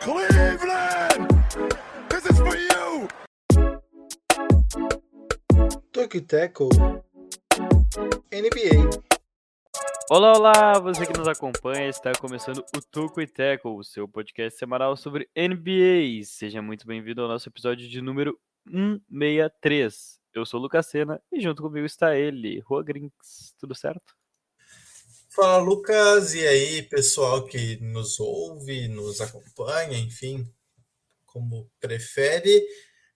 Cleveland, this is for you. Toque Tackle NBA. Olá, olá, você que nos acompanha, está começando o Tuco e Teco, o seu podcast semanal sobre NBA. Seja muito bem-vindo ao nosso episódio de número 163. Eu sou o Lucas Sena e junto comigo está ele, Rua Grinks. Tudo certo? Fala, Lucas. E aí, pessoal que nos ouve, nos acompanha, enfim, como prefere.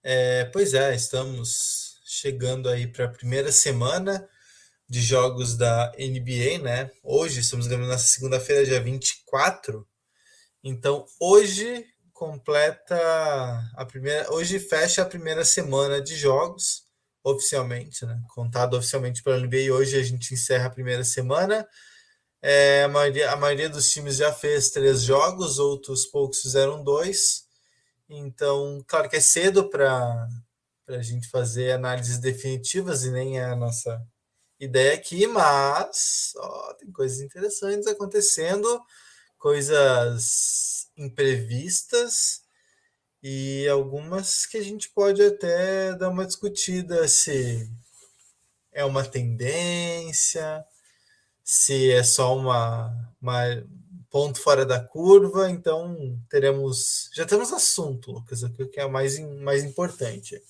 É, pois é, estamos chegando aí para a primeira semana de jogos da NBA, né? Hoje, estamos gravando nessa segunda-feira, dia 24. Então, hoje completa a primeira. Hoje fecha a primeira semana de jogos, oficialmente, né? Contado oficialmente pela NBA. Hoje a gente encerra a primeira semana. É, a, maioria, a maioria dos times já fez três jogos, outros poucos fizeram dois. Então, claro que é cedo para a gente fazer análises definitivas e nem é a nossa ideia aqui, mas ó, tem coisas interessantes acontecendo, coisas imprevistas e algumas que a gente pode até dar uma discutida se é uma tendência, se é só uma, uma ponto fora da curva, então teremos já temos assunto, Lucas, o que é mais, mais importante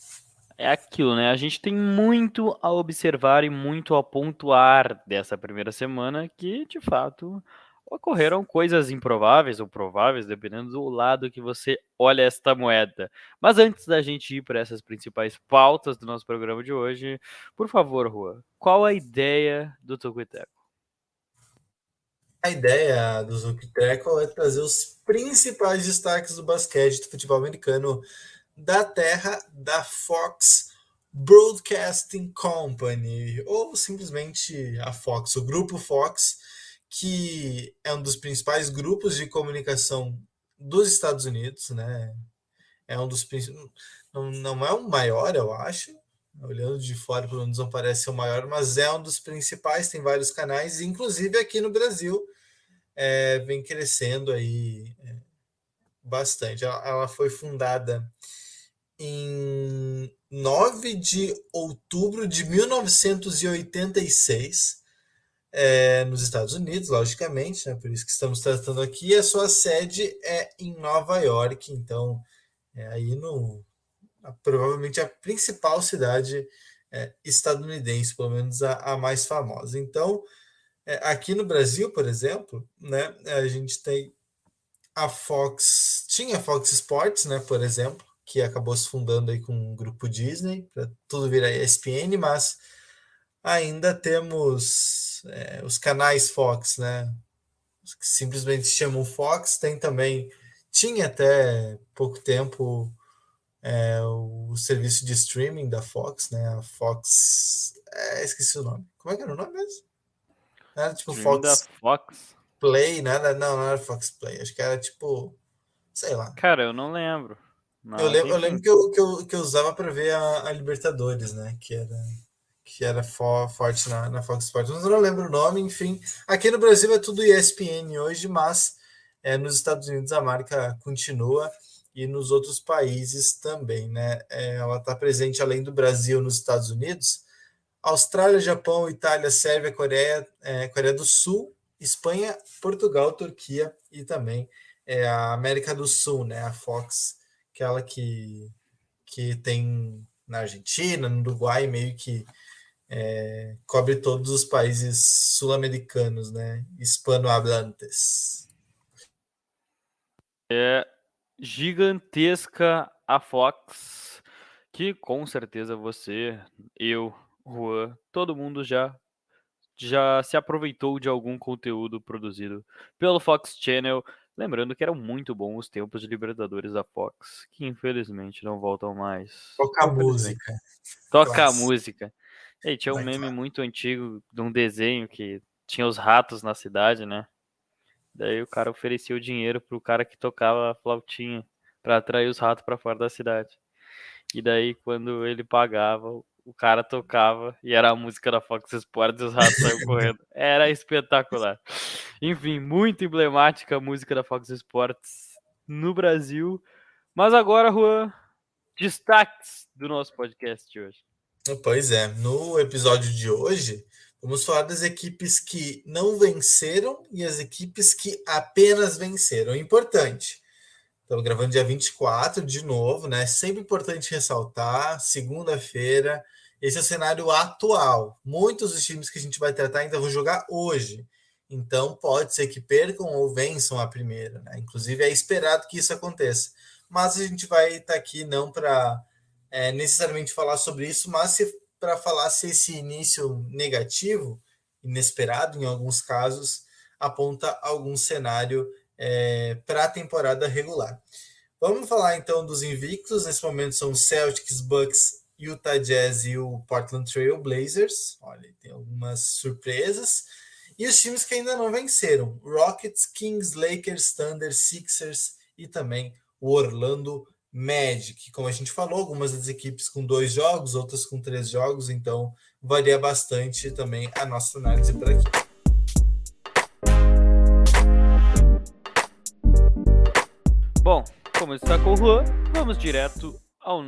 é aquilo, né? A gente tem muito a observar e muito a pontuar dessa primeira semana que, de fato, ocorreram coisas improváveis ou prováveis, dependendo do lado que você olha esta moeda. Mas antes da gente ir para essas principais pautas do nosso programa de hoje, por favor, Rua, qual a ideia do Tocuiteco? A ideia do Zucteco é trazer os principais destaques do basquete do futebol americano da terra da Fox Broadcasting Company, ou simplesmente a Fox, o grupo Fox, que é um dos principais grupos de comunicação dos Estados Unidos, né? É um dos não, não é o maior, eu acho. Olhando de fora, pelo menos não parece ser o maior, mas é um dos principais, tem vários canais, inclusive aqui no Brasil, é, vem crescendo aí é, bastante. Ela, ela foi fundada em 9 de outubro de 1986, é, nos Estados Unidos, logicamente, né, por isso que estamos tratando aqui. A sua sede é em Nova York, então, é aí no provavelmente a principal cidade é, estadunidense, pelo menos a, a mais famosa. Então, é, aqui no Brasil, por exemplo, né, a gente tem a Fox, tinha a Fox Sports, né, por exemplo, que acabou se fundando aí com o grupo Disney, para tudo virar ESPN, mas ainda temos é, os canais Fox, né? Que simplesmente chamam Fox, tem também, tinha até pouco tempo é, o serviço de streaming da Fox, né? A Fox. É, esqueci o nome. Como é que era o nome mesmo? Era tipo Fox, Fox Play, nada, não, não era Fox Play, acho que era tipo, sei lá. Cara, eu não lembro. Mas, eu, lembro, eu lembro que eu, que eu, que eu usava para ver a, a, Libertadores, né? Que era, que era for, forte na, na Fox Sports. Mas eu não lembro o nome, enfim. Aqui no Brasil é tudo ESPN hoje, mas é, nos Estados Unidos a marca continua e nos outros países também, né? É, ela está presente além do Brasil nos Estados Unidos, Austrália, Japão, Itália, Sérvia, Coreia, é, Coreia do Sul, Espanha, Portugal, Turquia e também é, a América do Sul, né? A Fox aquela que, que tem na Argentina, no Uruguai, meio que é, cobre todos os países sul-americanos, né? Hispanohablantes. É gigantesca a Fox, que com certeza você, eu, Juan, todo mundo já já se aproveitou de algum conteúdo produzido pelo Fox Channel Lembrando que eram muito bons os tempos de Libertadores da Fox, que infelizmente não voltam mais. Toca a música. Toca a música. E tinha um meme muito antigo de um desenho que tinha os ratos na cidade, né? Daí o cara oferecia o dinheiro pro cara que tocava a flautinha para atrair os ratos para fora da cidade. E daí quando ele pagava, o cara tocava e era a música da Fox Sports e os ratos saíram correndo. Era espetacular. Enfim, muito emblemática a música da Fox Sports no Brasil. Mas agora, Juan, destaques do nosso podcast de hoje. Pois é, no episódio de hoje, vamos falar das equipes que não venceram e as equipes que apenas venceram. Importante. Estamos gravando dia 24 de novo, né? Sempre importante ressaltar, segunda-feira, esse é o cenário atual. Muitos dos times que a gente vai tratar ainda vão jogar hoje. Então pode ser que percam ou vençam a primeira, né? Inclusive é esperado que isso aconteça. Mas a gente vai estar aqui não para é, necessariamente falar sobre isso, mas para falar se esse início negativo, inesperado em alguns casos, aponta algum cenário é, para a temporada regular. Vamos falar então dos invictos. Nesse momento são Celtics, Bucks, Utah Jazz e o Portland Trail Blazers. Olha, tem algumas surpresas. E os times que ainda não venceram: Rockets, Kings, Lakers, Thunder, Sixers e também o Orlando Magic. Como a gente falou, algumas das equipes com dois jogos, outras com três jogos, então varia bastante também a nossa análise por aqui. Bom, como destacou o Juan, vamos direto ao,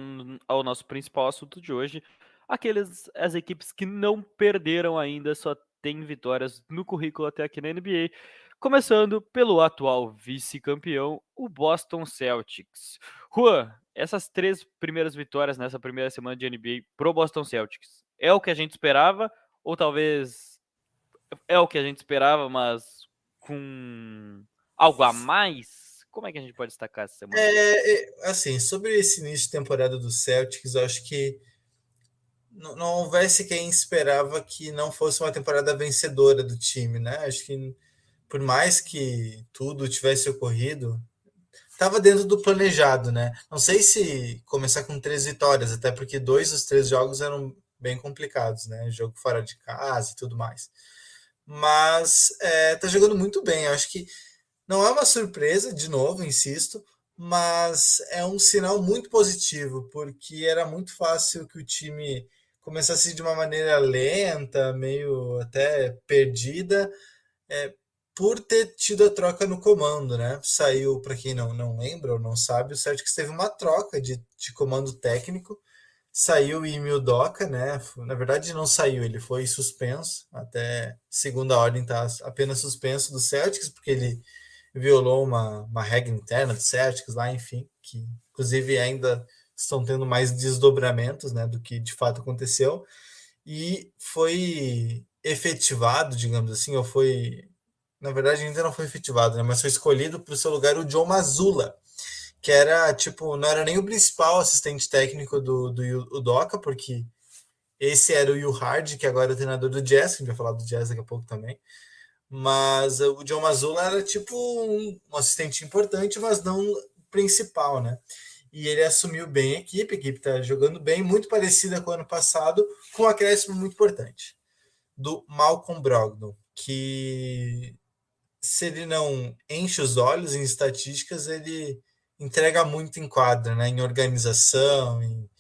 ao nosso principal assunto de hoje. Aqueles, as equipes que não perderam ainda, só tem vitórias no currículo até aqui na NBA. Começando pelo atual vice-campeão, o Boston Celtics. Juan, essas três primeiras vitórias nessa primeira semana de NBA pro Boston Celtics, é o que a gente esperava? Ou talvez é o que a gente esperava, mas com algo a mais? Como é que a gente pode destacar essa semana? É, é assim, sobre esse início de temporada do Celtics, eu acho que não, houvesse quem esperava que não fosse uma temporada vencedora do time, né? Acho que por mais que tudo tivesse ocorrido, estava dentro do planejado, né? Não sei se começar com três vitórias, até porque dois dos três jogos eram bem complicados, né? Jogo fora de casa e tudo mais. Mas é, tá jogando muito bem. Eu acho que não é uma surpresa, de novo, insisto, mas é um sinal muito positivo, porque era muito fácil que o time começasse de uma maneira lenta, meio até perdida, é, por ter tido a troca no comando, né? Saiu, para quem não, não lembra ou não sabe, o Celtics teve uma troca de, de comando técnico. Saiu o Emil Doca, né? Na verdade, não saiu, ele foi suspenso. Até segunda ordem tá apenas suspenso do Celtics, porque ele violou uma, uma regra interna do Celtics lá, enfim, que inclusive ainda estão tendo mais desdobramentos né, do que de fato aconteceu. E foi efetivado, digamos assim, ou foi na verdade ainda não foi efetivado, né? Mas foi escolhido para o seu lugar o John Mazula, que era tipo, não era nem o principal assistente técnico do, do Doca, porque esse era o Will Hard, que agora é o treinador do Jazz, que a gente vai falar do Jazz daqui a pouco também. Mas o John Mazula era tipo um, um assistente importante, mas não principal, né? E ele assumiu bem a equipe, a equipe está jogando bem, muito parecida com o ano passado, com um acréscimo muito importante do Malcolm Brogdon, que se ele não enche os olhos em estatísticas, ele entrega muito em quadra, né? em organização, em,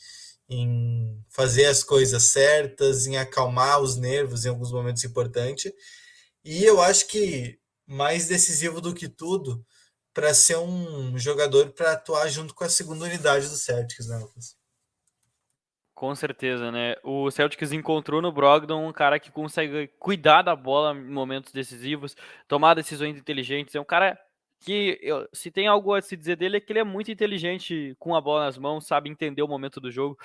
em fazer as coisas certas, em acalmar os nervos em alguns momentos importantes. E eu acho que mais decisivo do que tudo, para ser um jogador para atuar junto com a segunda unidade do Celtics, né, Lucas? Com certeza, né? O Celtics encontrou no Brogdon um cara que consegue cuidar da bola em momentos decisivos, tomar decisões inteligentes. É um cara que, se tem algo a se dizer dele, é que ele é muito inteligente com a bola nas mãos, sabe entender o momento do jogo.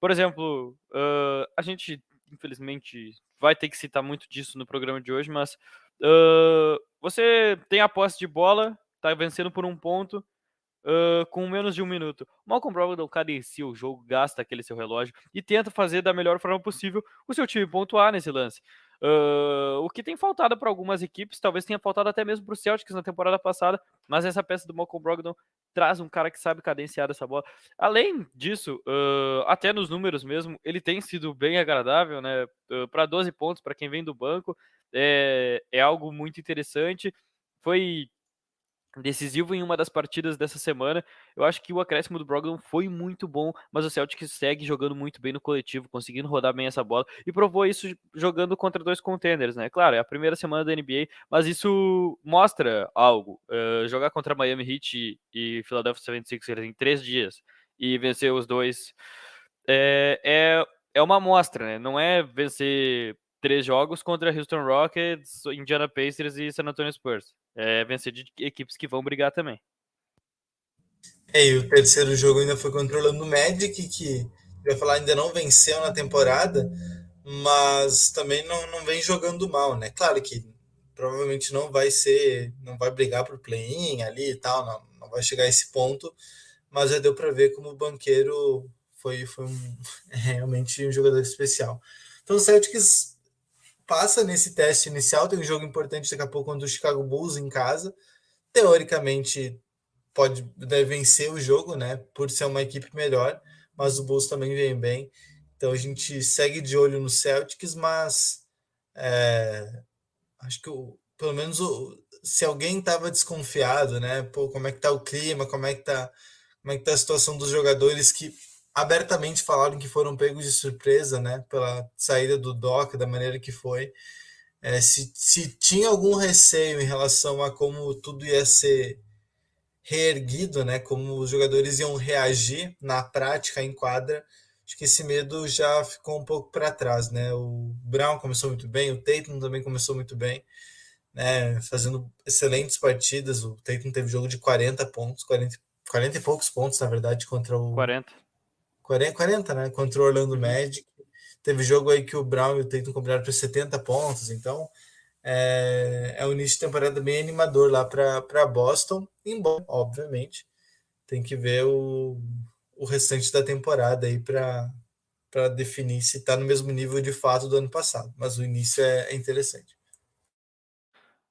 Por exemplo, uh, a gente, infelizmente, vai ter que citar muito disso no programa de hoje, mas uh, você tem a posse de bola, tá vencendo por um ponto, uh, com menos de um minuto. Malcolm Brogdon cadencia o jogo, gasta aquele seu relógio e tenta fazer da melhor forma possível o seu time pontuar nesse lance. Uh, o que tem faltado para algumas equipes, talvez tenha faltado até mesmo para o Celtics na temporada passada, mas essa peça do Malcolm Brogdon traz um cara que sabe cadenciar essa bola. Além disso, uh, até nos números mesmo, ele tem sido bem agradável, né? Uh, para 12 pontos para quem vem do banco, é, é algo muito interessante foi decisivo em uma das partidas dessa semana. Eu acho que o acréscimo do Brogdon foi muito bom, mas o Celtic segue jogando muito bem no coletivo, conseguindo rodar bem essa bola e provou isso jogando contra dois contenders, né? Claro, é a primeira semana da NBA, mas isso mostra algo. Uh, jogar contra Miami Heat e, e Philadelphia 76ers em três dias e vencer os dois é, é, é uma amostra, né? Não é vencer três jogos contra Houston Rockets, Indiana Pacers e San Antonio Spurs. É vencer de equipes que vão brigar também. É, e o terceiro jogo ainda foi controlando o Magic, que vai falar ainda não venceu na temporada, mas também não, não vem jogando mal, né? Claro que provavelmente não vai ser, não vai brigar por play-in ali e tal, não, não vai chegar a esse ponto, mas já deu para ver como o banqueiro foi, foi um, realmente um jogador especial. Então o Celtics passa nesse teste inicial, tem um jogo importante daqui a pouco contra o Chicago Bulls em casa. Teoricamente pode deve vencer o jogo, né? Por ser uma equipe melhor, mas o Bulls também vem bem. Então a gente segue de olho no Celtics, mas é, acho que o, pelo menos o, se alguém estava desconfiado, né? Pô, como é que tá o clima, como é que tá, como é que tá a situação dos jogadores que abertamente falaram que foram pegos de surpresa, né, pela saída do Doc, da maneira que foi. É, se, se tinha algum receio em relação a como tudo ia ser reerguido, né, como os jogadores iam reagir na prática, em quadra, acho que esse medo já ficou um pouco para trás, né? O Brown começou muito bem, o Tatum também começou muito bem, né, fazendo excelentes partidas. O Tatum teve jogo de 40 pontos, 40, 40 e poucos pontos, na verdade, contra o 40 40, 40 né? Contra o Orlando uhum. Magic. Teve jogo aí que o Brown e o Tatum combinaram para 70 pontos. Então, é, é um início de temporada bem animador lá para Boston. Embora, obviamente, tem que ver o, o restante da temporada aí para definir se está no mesmo nível de fato do ano passado. Mas o início é, é interessante.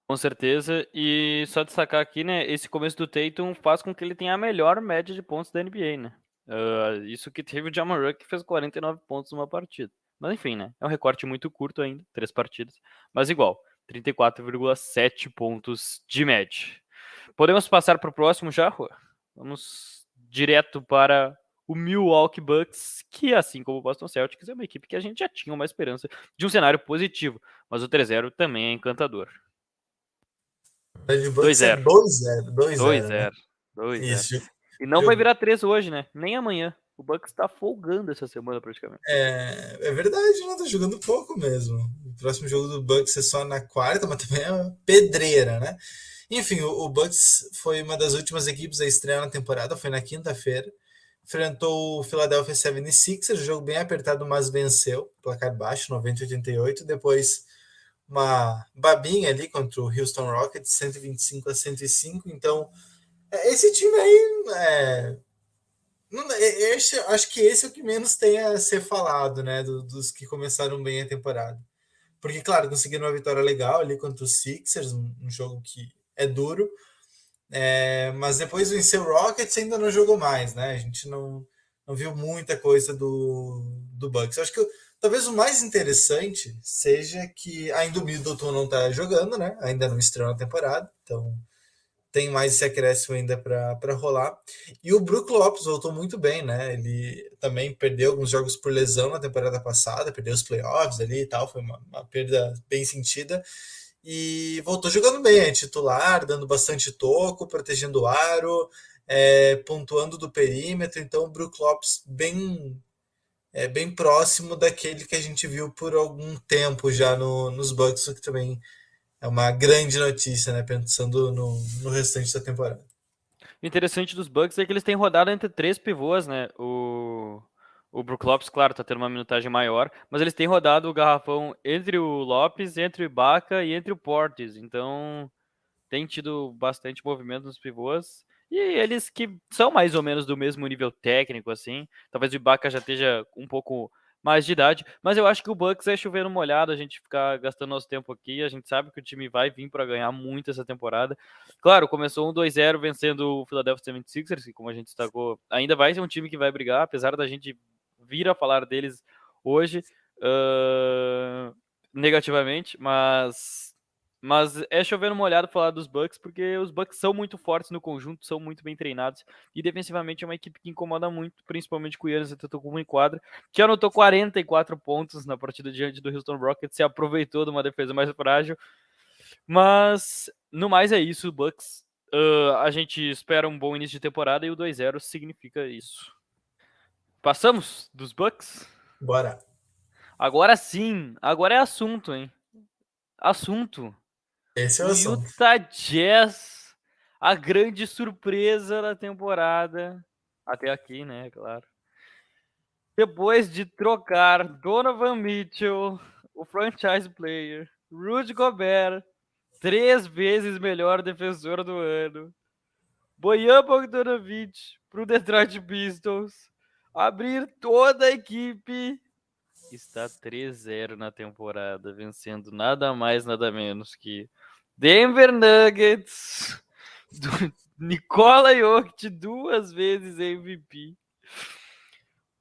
Com certeza. E só destacar aqui, né? Esse começo do Tatum faz com que ele tenha a melhor média de pontos da NBA, né? Uh, isso que teve o Jamoran que fez 49 pontos numa partida. Mas enfim, né? É um recorte muito curto ainda, três partidas. Mas igual, 34,7 pontos de média. Podemos passar para o próximo já, Rua? Vamos direto para o Milwaukee Bucks, que assim como o Boston Celtics é uma equipe que a gente já tinha uma esperança de um cenário positivo, mas o 3-0 também é encantador. 2-0. 2-0. 2-0. 2-0. E não vai virar 3 hoje, né? Nem amanhã. O Bucks tá folgando essa semana praticamente. É, é verdade, não tá jogando pouco mesmo. O próximo jogo do Bucks é só na quarta, mas também é uma pedreira, né? Enfim, o, o Bucks foi uma das últimas equipes a estrear na temporada, foi na quinta-feira. Enfrentou o Philadelphia 76ers, jogo bem apertado, mas venceu. Placar baixo, 90-88. Depois uma babinha ali contra o Houston Rockets, 125 a 105. Então, esse time aí, é, não, é, esse, acho que esse é o que menos tem a ser falado, né? Do, dos que começaram bem a temporada. Porque, claro, conseguiram uma vitória legal ali contra os Sixers, um, um jogo que é duro. É, mas depois venceu o Rockets ainda não jogou mais, né? A gente não, não viu muita coisa do, do Bucks. acho que talvez o mais interessante seja que ainda o Middleton não está jogando, né? Ainda não estreou na temporada, então tem mais esse acréscimo ainda para rolar. E o Brook Lopes voltou muito bem, né? Ele também perdeu alguns jogos por lesão na temporada passada, perdeu os playoffs ali e tal, foi uma, uma perda bem sentida. E voltou jogando bem, é titular, dando bastante toco, protegendo o aro, é, pontuando do perímetro. Então, o Brook Lopes bem é bem próximo daquele que a gente viu por algum tempo já no, nos Bucks, que também é uma grande notícia, né? Pensando no, no restante da temporada. O interessante dos Bucks é que eles têm rodado entre três pivôs, né? O, o Brook Lopes, claro, tá tendo uma minutagem maior, mas eles têm rodado o garrafão entre o Lopes, entre o Ibaka e entre o Portes. Então, tem tido bastante movimento nos pivôs. E eles que são mais ou menos do mesmo nível técnico, assim. Talvez o Ibaka já esteja um pouco mais de idade. Mas eu acho que o Bucks é chovendo molhado, a gente ficar gastando nosso tempo aqui. A gente sabe que o time vai vir para ganhar muito essa temporada. Claro, começou um 2-0 vencendo o Philadelphia 76ers, que como a gente destacou, ainda vai ser um time que vai brigar, apesar da gente vir a falar deles hoje uh, negativamente, mas Mas é chovendo molhado falar dos Bucks, porque os Bucks são muito fortes no conjunto, são muito bem treinados. E defensivamente é uma equipe que incomoda muito, principalmente com o Yannis Antetokounmpo em quadra, que anotou 44 pontos na partida diante do Houston Rockets, se aproveitou de uma defesa mais frágil. Mas, no mais é isso, Bucks. Uh, a gente espera um bom início de temporada e o 2-0 significa isso. Passamos dos Bucks? Bora. Agora sim, agora é assunto, hein? Assunto. Esse é o. Utah Jazz, a grande surpresa da temporada. Até aqui, né? Claro. Depois de trocar Donovan Mitchell, o franchise player, Rudy Gobert, três vezes melhor defensor do ano, Bojan Bogdanovic para o Detroit Pistons, abrir toda a equipe está 3-0 na temporada, vencendo nada mais, nada menos que Denver Nuggets, do Nikola Jokic duas vezes MVP,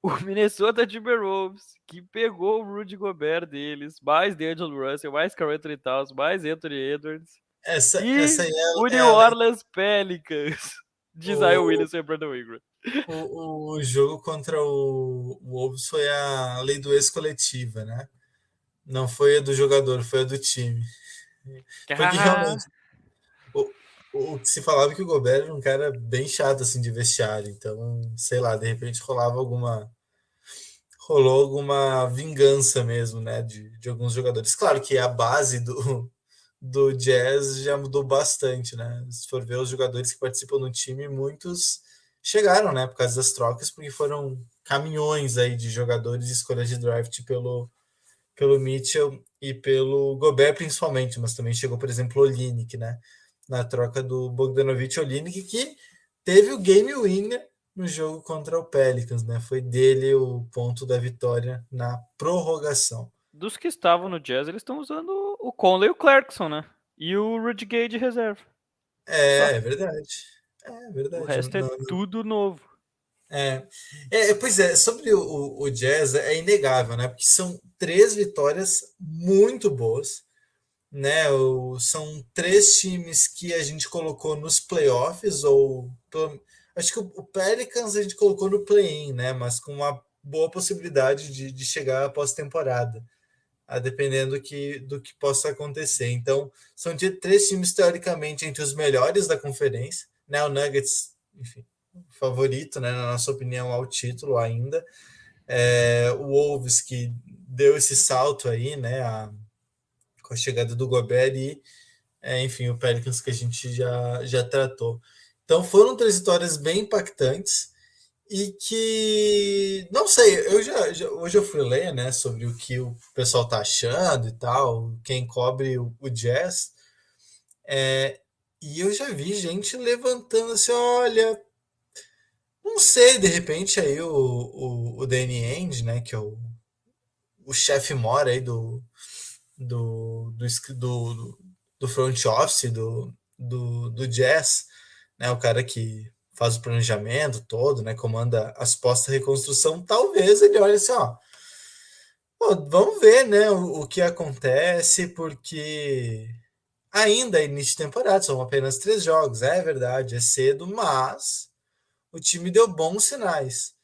o Minnesota Timberwolves, que pegou o Rudy Gobert deles, mais D'Angelo Russell, mais Carl Towns, mais Anthony Edwards, Essa, e essa é, o é New a- Orleans Pelicans, de Zion O- Williamson e Brandon Ingram. o, o jogo contra o, o Wolves foi a lei do ex-coletiva, né? Não foi a do jogador, foi a do time. Porque realmente o, o que se falava é que o Gobert era um cara bem chato assim de vestiário, então, sei lá, de repente rolava alguma rolou alguma vingança mesmo, né, de, de alguns jogadores. Claro que a base do, do Jazz já mudou bastante, né? Se for ver os jogadores que participam do time, muitos chegaram, né, por causa das trocas, porque foram caminhões aí de jogadores de escolhas de draft pelo pelo Mitchell e pelo Gobert principalmente, mas também chegou, por exemplo, o Olinick, né? Na troca do Bogdanovich Olinick, que teve o game winner no jogo contra o Pelicans, né? Foi dele o ponto da vitória na prorrogação. Dos que estavam no Jazz, eles estão usando o Conley e o Clarkson, né? E o Rudy Gay de reserva. É, Só. é verdade. É verdade. O resto é Não- não- tudo novo. É, é, pois é, sobre o, o, Jazz é inegável, né? Porque são três vitórias muito boas, né? O- são três times que a gente colocou nos playoffs, ou acho que o, o Pelicans a gente colocou no play-in, né? Mas com uma boa possibilidade de, de chegar à pós-temporada, dependendo que, do que possa acontecer. Então, são de- três times teoricamente entre os melhores da conferência, né? O Nuggets, enfim favorito, né, na nossa opinião, ao título ainda. É, o Wolves que deu esse salto aí, né, a- com a chegada do Gobert e, é, enfim, o Pelicans que a gente já, já tratou. Então foram três vitórias bem impactantes e que, não sei, eu já, já- hoje eu fui ler, né, sobre o que o pessoal tá achando e tal, quem cobre o, o Jazz, é, e eu já vi gente levantando assim, olha, não sei, de repente aí o, o, o Danny Ainge, né, que é o, o chefe mora aí do, do, do, do- do front office do, do, do Jazz, né, o cara que faz o planejamento todo, né, comanda as postas de reconstrução, talvez ele olhe assim, ó, pô, vamos ver, né, o, o que acontece, porque ainda é início de temporada, são apenas três jogos, é verdade, é cedo, mas o time deu bons sinais.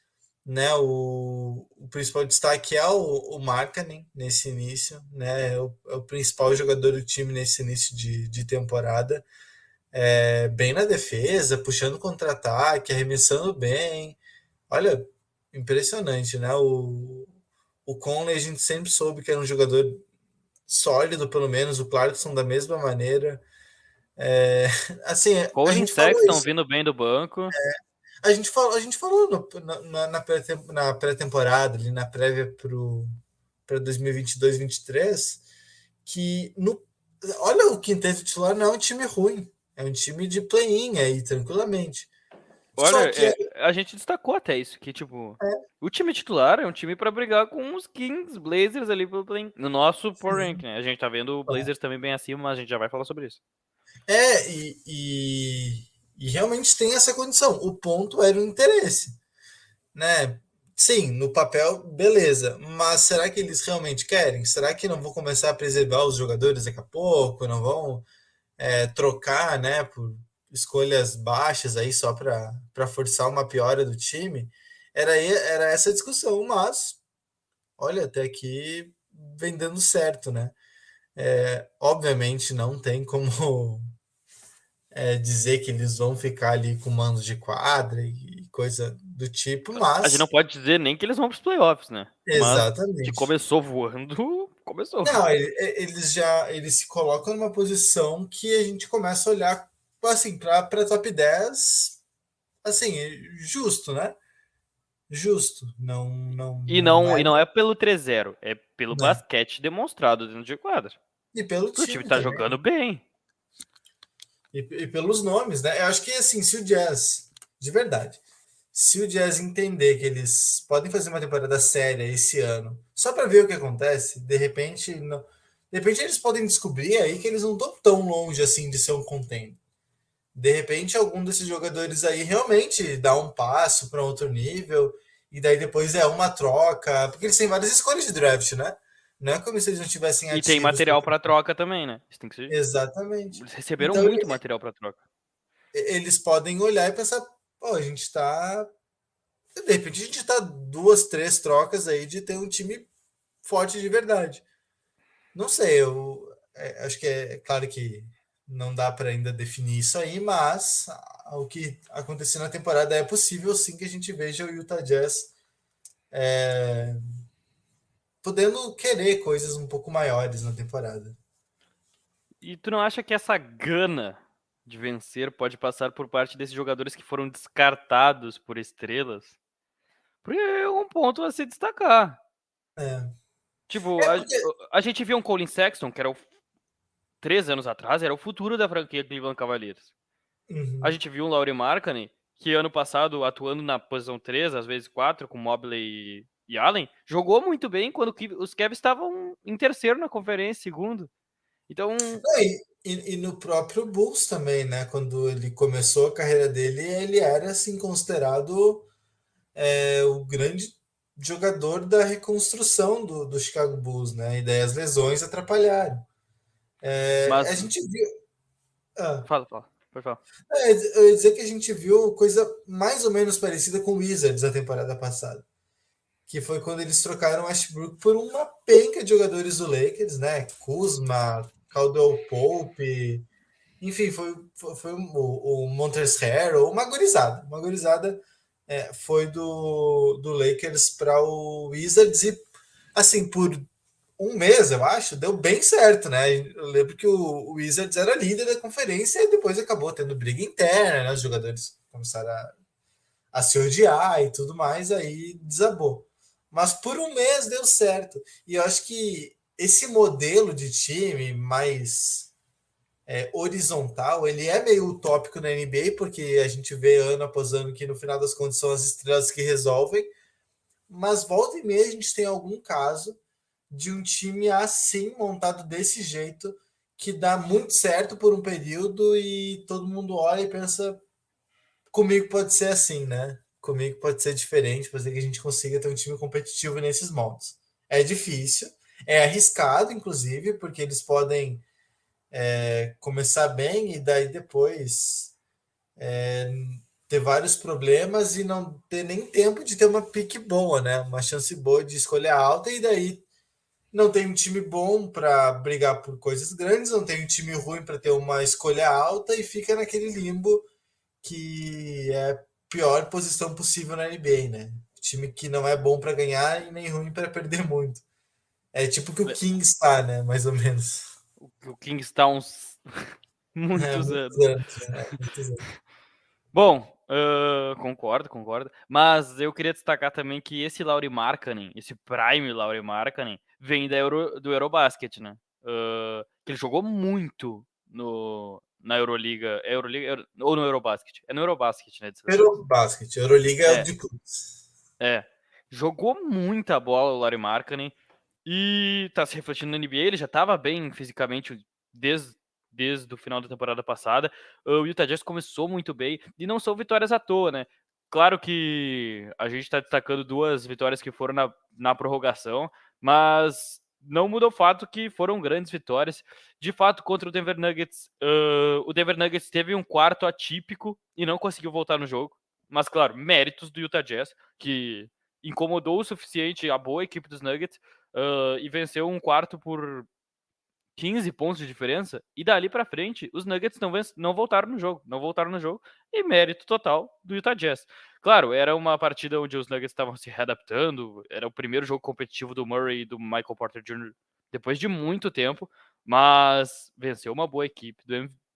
Né, o, o principal destaque é o, o Markkanen nesse início, né, é o, é o principal jogador do time nesse início de, de temporada, é, bem na defesa, puxando contra-ataque, arremessando bem. Olha, impressionante, né? O, o Conley a gente sempre soube que era um jogador sólido, pelo menos, o Clarkson da mesma maneira. É, assim, a Collins e gente Sexton vindo bem do banco. A gente falou, a gente falou no- na, na na pré-temporada, ali na prévia para 2022-23, que no, olha o quinteto titular não é um time ruim, é um time de play-in aí, tranquilamente. Olha, que é, a gente destacou até isso, que tipo, o time titular é um time pra brigar com os Kings, Blazers ali pelo play no nosso Power Rank, né? A gente tá vendo o Blazers também bem acima, mas a gente já vai falar sobre isso. É, e, e, e realmente tem essa condição. O ponto era o interesse, né? sim, no papel, beleza. Mas será que eles realmente querem? Será que não vão começar a preservar os jogadores daqui a pouco? Não vão é, trocar, né, por escolhas baixas aí só para forçar uma piora do time? Era, era essa discussão, mas olha, até aqui vem dando certo, né? É, obviamente não tem como é, dizer que eles vão ficar ali com mandos de quadra e coisa do tipo, mas. A gente não pode dizer nem que eles vão para os playoffs, né? Exatamente. Mas que começou voando, começou. Não, eles já eles se colocam numa posição que a gente começa a olhar assim para top 10, assim, justo, né? Justo, não não E não, não é... e não é pelo 3-0, é pelo não. basquete demonstrado dentro de quadra. E pelo time. O time tá também. jogando bem. E, e, pelos nomes, né? Eu acho que assim, se o Jazz, de verdade, se o Jazz entender que eles podem fazer uma temporada séria esse ano, só para ver o que acontece, de repente, não, de repente eles podem descobrir aí que eles não estão tão longe assim de ser um contender. De repente, algum desses jogadores aí realmente dá um passo para outro nível, e daí depois é uma troca, porque eles têm várias escolhas de draft, né? Não é como se eles não tivessem E tem material para troca também, né? Isso tem que ser... Exatamente. Eles receberam então, muito material para troca. Eles podem olhar e pensar, pô, a gente está de repente a gente está duas, três trocas aí de ter um time forte de verdade. Não sei, eu é, acho que é, é, claro que não dá para ainda definir isso aí, mas o que aconteceu na temporada é possível sim que a gente veja o Utah Jazz é, podendo querer coisas um pouco maiores na temporada. E tu não acha que essa gana de vencer pode passar por parte desses jogadores que foram descartados por estrelas? Porque é um ponto a se destacar. É. Tipo, é porque... a, a, gente viu um Colin Sexton, que era o, três anos atrás, era o futuro da franquia Cleveland Cavaliers. Uhum. A gente viu um Laurie Markkinen, que ano passado, atuando na posição 3, às vezes 4, com Mobley e Allen, jogou muito bem quando os Cavs estavam em terceiro na conferência, segundo. Então. E, e, e, no próprio Bulls também, né? Quando ele começou a carreira dele, ele era assim considerado é, o grande jogador da reconstrução do, do Chicago Bulls, né? E daí as lesões atrapalharam. É, Mas... A gente viu. Ah. Fala, fala. Pode falar. É, eu ia dizer que a gente viu coisa mais ou menos parecida com o Wizards a temporada passada que foi quando eles trocaram Westbrook por uma penca de jogadores do Lakers, né? Kuzma, Caldwell Pope, enfim, foi, foi, foi o, o Montrezl Harrell, uma gurizada, uma gurizada é, foi do, do Lakers para o Wizards e, assim, por um mês, eu acho, deu bem certo, né? Eu lembro que o, o Wizards era líder da conferência e depois acabou tendo briga interna, né? Os jogadores começaram a, a se odiar e tudo mais, aí desabou. Mas por um mês deu certo. E eu acho que esse modelo de time mais é, horizontal, ele é meio utópico na NBA, porque a gente vê ano após ano que no final das contas são as estrelas que resolvem. Mas volta e meia a gente tem algum caso de um time assim, montado desse jeito, que dá muito certo por um período e todo mundo olha e pensa: comigo pode ser assim, né? Comigo pode ser diferente, pode ser que a gente consiga ter um time competitivo nesses moldes. É difícil, é arriscado, inclusive, porque eles podem é, começar bem e daí depois é, ter vários problemas e não ter nem tempo de ter uma pique boa, né? Uma chance boa de escolha alta e daí não tem um time bom para brigar por coisas grandes, não tem um time ruim para ter uma escolha alta e fica naquele limbo que é pior posição possível na NBA, né? Time que não é bom para ganhar e nem ruim para perder muito. É tipo que o King está, né? Mais ou menos. O King está uns muitos, é, muitos anos. anos, é, muitos anos. Bom, uh, concordo, concordo. Mas eu queria destacar também que esse Lauri Markkanen, esse Prime Lauri Markkanen, vem da Euro, do Eurobasket, né? Uh, ele jogou muito no, na Euroliga, é Euroliga Euro, ou no Eurobasket? É no Eurobasket, né? Eurobasket, Euroliga é, de clubes. É. Jogou muita bola o Larry Markkanen e tá se refletindo na NBA, ele já tava bem fisicamente desde, desde o final da temporada passada. O Utah Jazz começou muito bem e não são vitórias à toa, né? claro que a gente está destacando duas vitórias que foram na, na prorrogação, mas não muda o fato que foram grandes vitórias. De fato, contra o Denver Nuggets, uh, o Denver Nuggets teve um quarto atípico e não conseguiu voltar no jogo. Mas, claro, méritos do Utah Jazz, que incomodou o suficiente a boa equipe dos Nuggets uh, e venceu um quarto por 15 pontos de diferença, e dali para frente os Nuggets não, não voltaram no jogo, não voltaram no jogo, e mérito total do Utah Jazz. Claro, era uma partida onde os Nuggets estavam se readaptando, era o primeiro jogo competitivo do Murray e do Michael Porter Jr. depois de muito tempo, mas venceu uma boa equipe,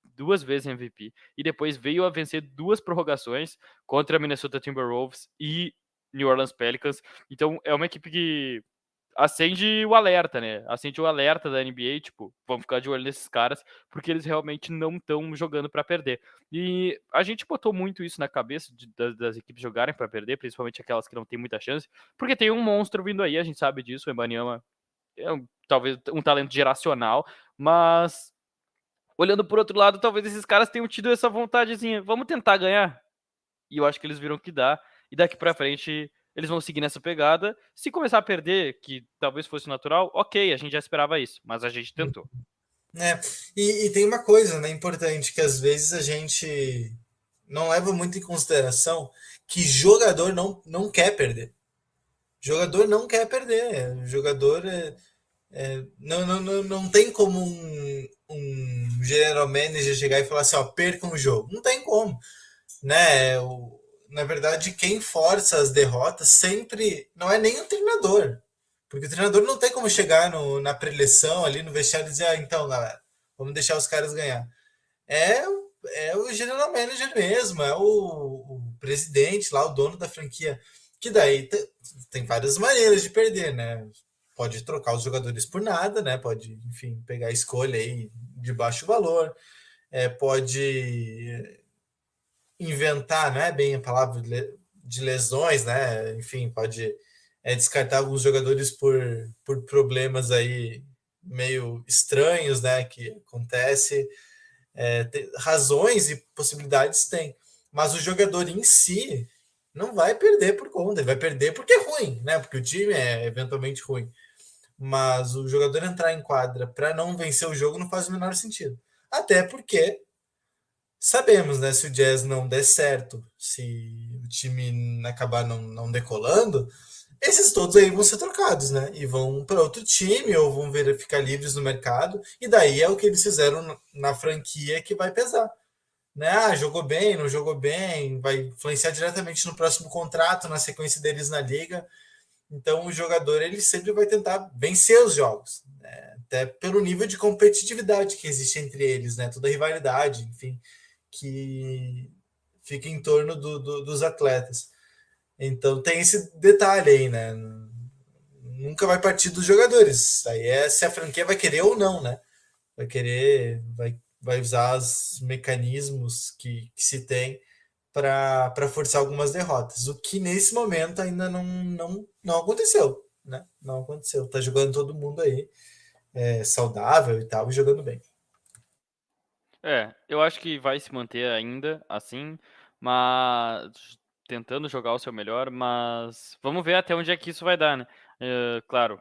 duas vezes MVP, e depois veio a vencer duas prorrogações contra a Minnesota Timberwolves e New Orleans Pelicans. Então é uma equipe que acende o alerta, né? Acende o alerta da NBA, tipo, vamos ficar de olho nesses caras, porque eles realmente não estão jogando para perder. E a gente botou muito isso na cabeça de, das, das, equipes jogarem para perder, principalmente aquelas que não têm muita chance, porque tem um monstro vindo aí, a gente sabe disso, o Embanyama é um, talvez um talento geracional, mas olhando por outro lado, talvez esses caras tenham tido essa vontadezinha, vamos tentar ganhar. E eu acho que eles viram que dá, e daqui para frente eles vão seguir nessa pegada. Se começar a perder, que talvez fosse natural, ok, a gente já esperava isso, mas a gente tentou. É, e, e tem uma coisa né, importante que às vezes a gente não leva muito em consideração que jogador não, não quer perder. Jogador não quer perder. Jogador é, é, não, não, não, não tem como um, um general manager chegar e falar assim, ó, perca um jogo. Não tem como. Né? Na verdade, quem força as derrotas sempre não é nem o treinador. Porque o treinador não tem como chegar no, na preleção ali no vestiário e dizer, ah, então, galera, vamos deixar os caras ganhar. É, é o general manager mesmo, é o, o presidente lá, o dono da franquia. Que daí tem várias maneiras de perder, né? Pode trocar os jogadores por nada, né? Pode, enfim, pegar a escolha aí de baixo valor. É, pode inventar, não é bem a palavra de lesões, né? Enfim, pode é, descartar alguns jogadores por, por problemas aí meio estranhos, né? Que acontece. É, tem, razões e possibilidades tem, mas o jogador em si não vai perder por conta, ele vai perder porque é ruim, né? Porque o time é eventualmente ruim. Mas o jogador entrar em quadra para não vencer o jogo não faz o menor sentido. Até porque sabemos, né? Se o Jazz não der certo, se o time acabar não, não decolando, esses todos aí vão ser trocados, né? E vão para outro time ou vão ver ficar livres no mercado. E daí é o que eles fizeram na franquia que vai pesar. Né? Ah, jogou bem, não jogou bem, vai influenciar diretamente no próximo contrato, na sequência deles na liga. Então o jogador ele sempre vai tentar vencer os jogos, né? até pelo nível de competitividade que existe entre eles, né? Toda rivalidade, enfim que fica em torno do, do, dos atletas. Então tem esse detalhe aí, né? Nunca vai partir dos jogadores. Aí é se a franquia vai querer ou não, né? Vai querer, vai, vai usar os mecanismos que, que se tem para forçar algumas derrotas. O que nesse momento ainda não, não, não aconteceu, né? Não aconteceu. Tá jogando todo mundo aí é, saudável e tal, e jogando bem. É, eu acho que vai se manter ainda assim, mas tentando jogar o seu melhor, mas vamos ver até onde é que isso vai dar, né? É, claro,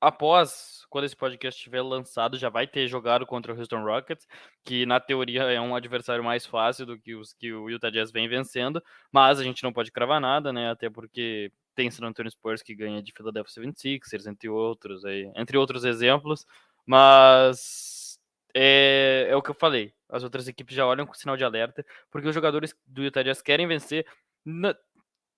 após quando esse podcast estiver lançado, já vai ter jogado contra o Houston Rockets, que na teoria é um adversário mais fácil do que os que o Utah Jazz vem vencendo, mas a gente não pode cravar nada, né? Até porque tem San Antonio Spurs que ganha de Philadelphia 76ers, entre outros aí, entre outros exemplos, mas é, é o que eu falei as outras equipes já olham com sinal de alerta, porque os jogadores do Utah Jazz querem vencer. Na,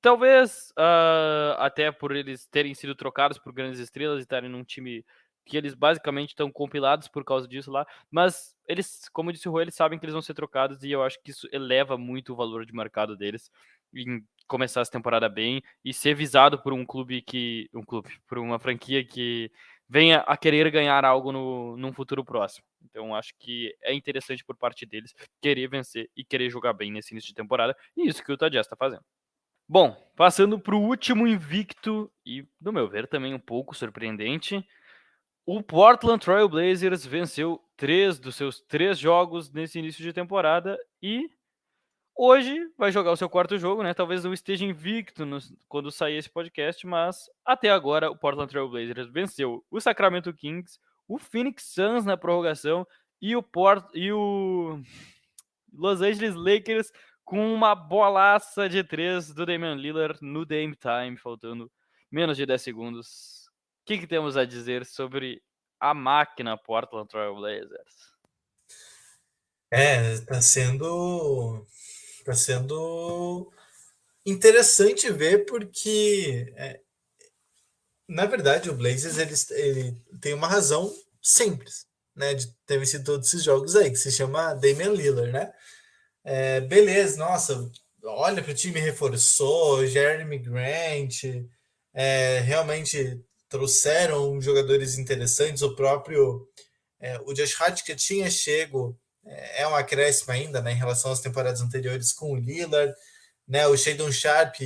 talvez uh, até por eles terem sido trocados por grandes estrelas e estarem num time que eles basicamente estão compilados por causa disso lá, mas eles, como disse o Rui, eles sabem que eles vão ser trocados e eu acho que isso eleva muito o valor de mercado deles em começar essa temporada bem e ser visado por um clube que um clube, por uma franquia que venha a querer ganhar algo no num futuro próximo. Então acho que é interessante por parte deles querer vencer e querer jogar bem nesse início de temporada, e isso que o Utah está fazendo. Bom, passando para o último invicto e, no meu ver, também um pouco surpreendente, o Portland Trail Blazers venceu três dos seus três jogos nesse início de temporada e hoje vai jogar o seu quarto jogo, né? Talvez não esteja invicto no, quando sair esse podcast, mas até agora o Portland Trail Blazers venceu o Sacramento Kings, o Phoenix Suns na prorrogação e o Port e o Los Angeles Lakers com uma bolaça de três do Damian Lillard no Dame Time, faltando menos de 10 segundos. O que, que temos a dizer sobre a máquina Portland Trail Blazers? É, tá sendo tá sendo interessante ver porque é, na verdade o Blazers ele, ele tem uma razão simples, né, de ter vencido todos esses jogos aí, que se chama Damian Lillard, né? É, beleza, nossa, olha para o time reforçou, Jeremy Grant, é, realmente trouxeram jogadores interessantes, o próprio é, o Josh Hart que tinha chego é, um acréscimo ainda né, em relação às temporadas anteriores com o Lillard, né, o Shadon Sharp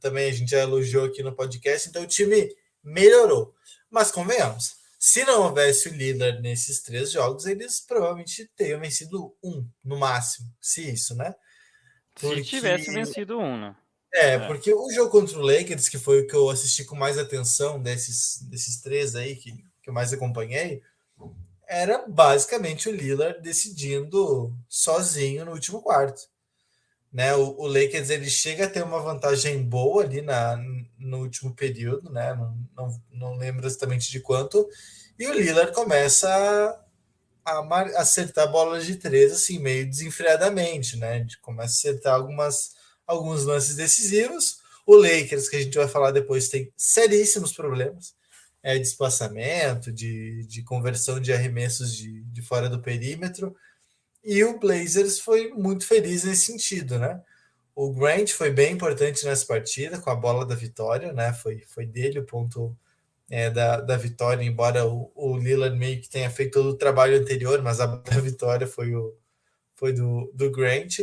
também a gente já elogiou aqui no podcast, então o time melhorou. Mas convenhamos, se não houvesse o Lillard nesses três jogos, eles provavelmente teriam vencido um, no máximo, se isso, né? Porque... Se tivesse vencido um, né? É, é, porque o jogo contra o Lakers, que foi o que eu assisti com mais atenção desses, desses três aí que, que eu mais acompanhei, era basicamente o Lillard decidindo sozinho no último quarto. Né, o, o, Lakers ele chega a ter uma vantagem boa ali na, no último período, né? Não, não, não lembro exatamente de quanto. E o Lillard começa a, a acertar bolas de três assim, meio desenfreadamente, né? Começa a acertar algumas, alguns lances decisivos. O Lakers, que a gente vai falar depois, tem seríssimos problemas é, de espaçamento, de, de conversão de arremessos de, de fora do perímetro. E o Blazers foi muito feliz nesse sentido, né? O Grant foi bem importante nessa partida, com a bola da vitória, né? Foi, foi dele o ponto é, da, da vitória, embora o, o Lillard meio que tenha feito todo o trabalho anterior, mas a da vitória foi, o, foi do, do Grant.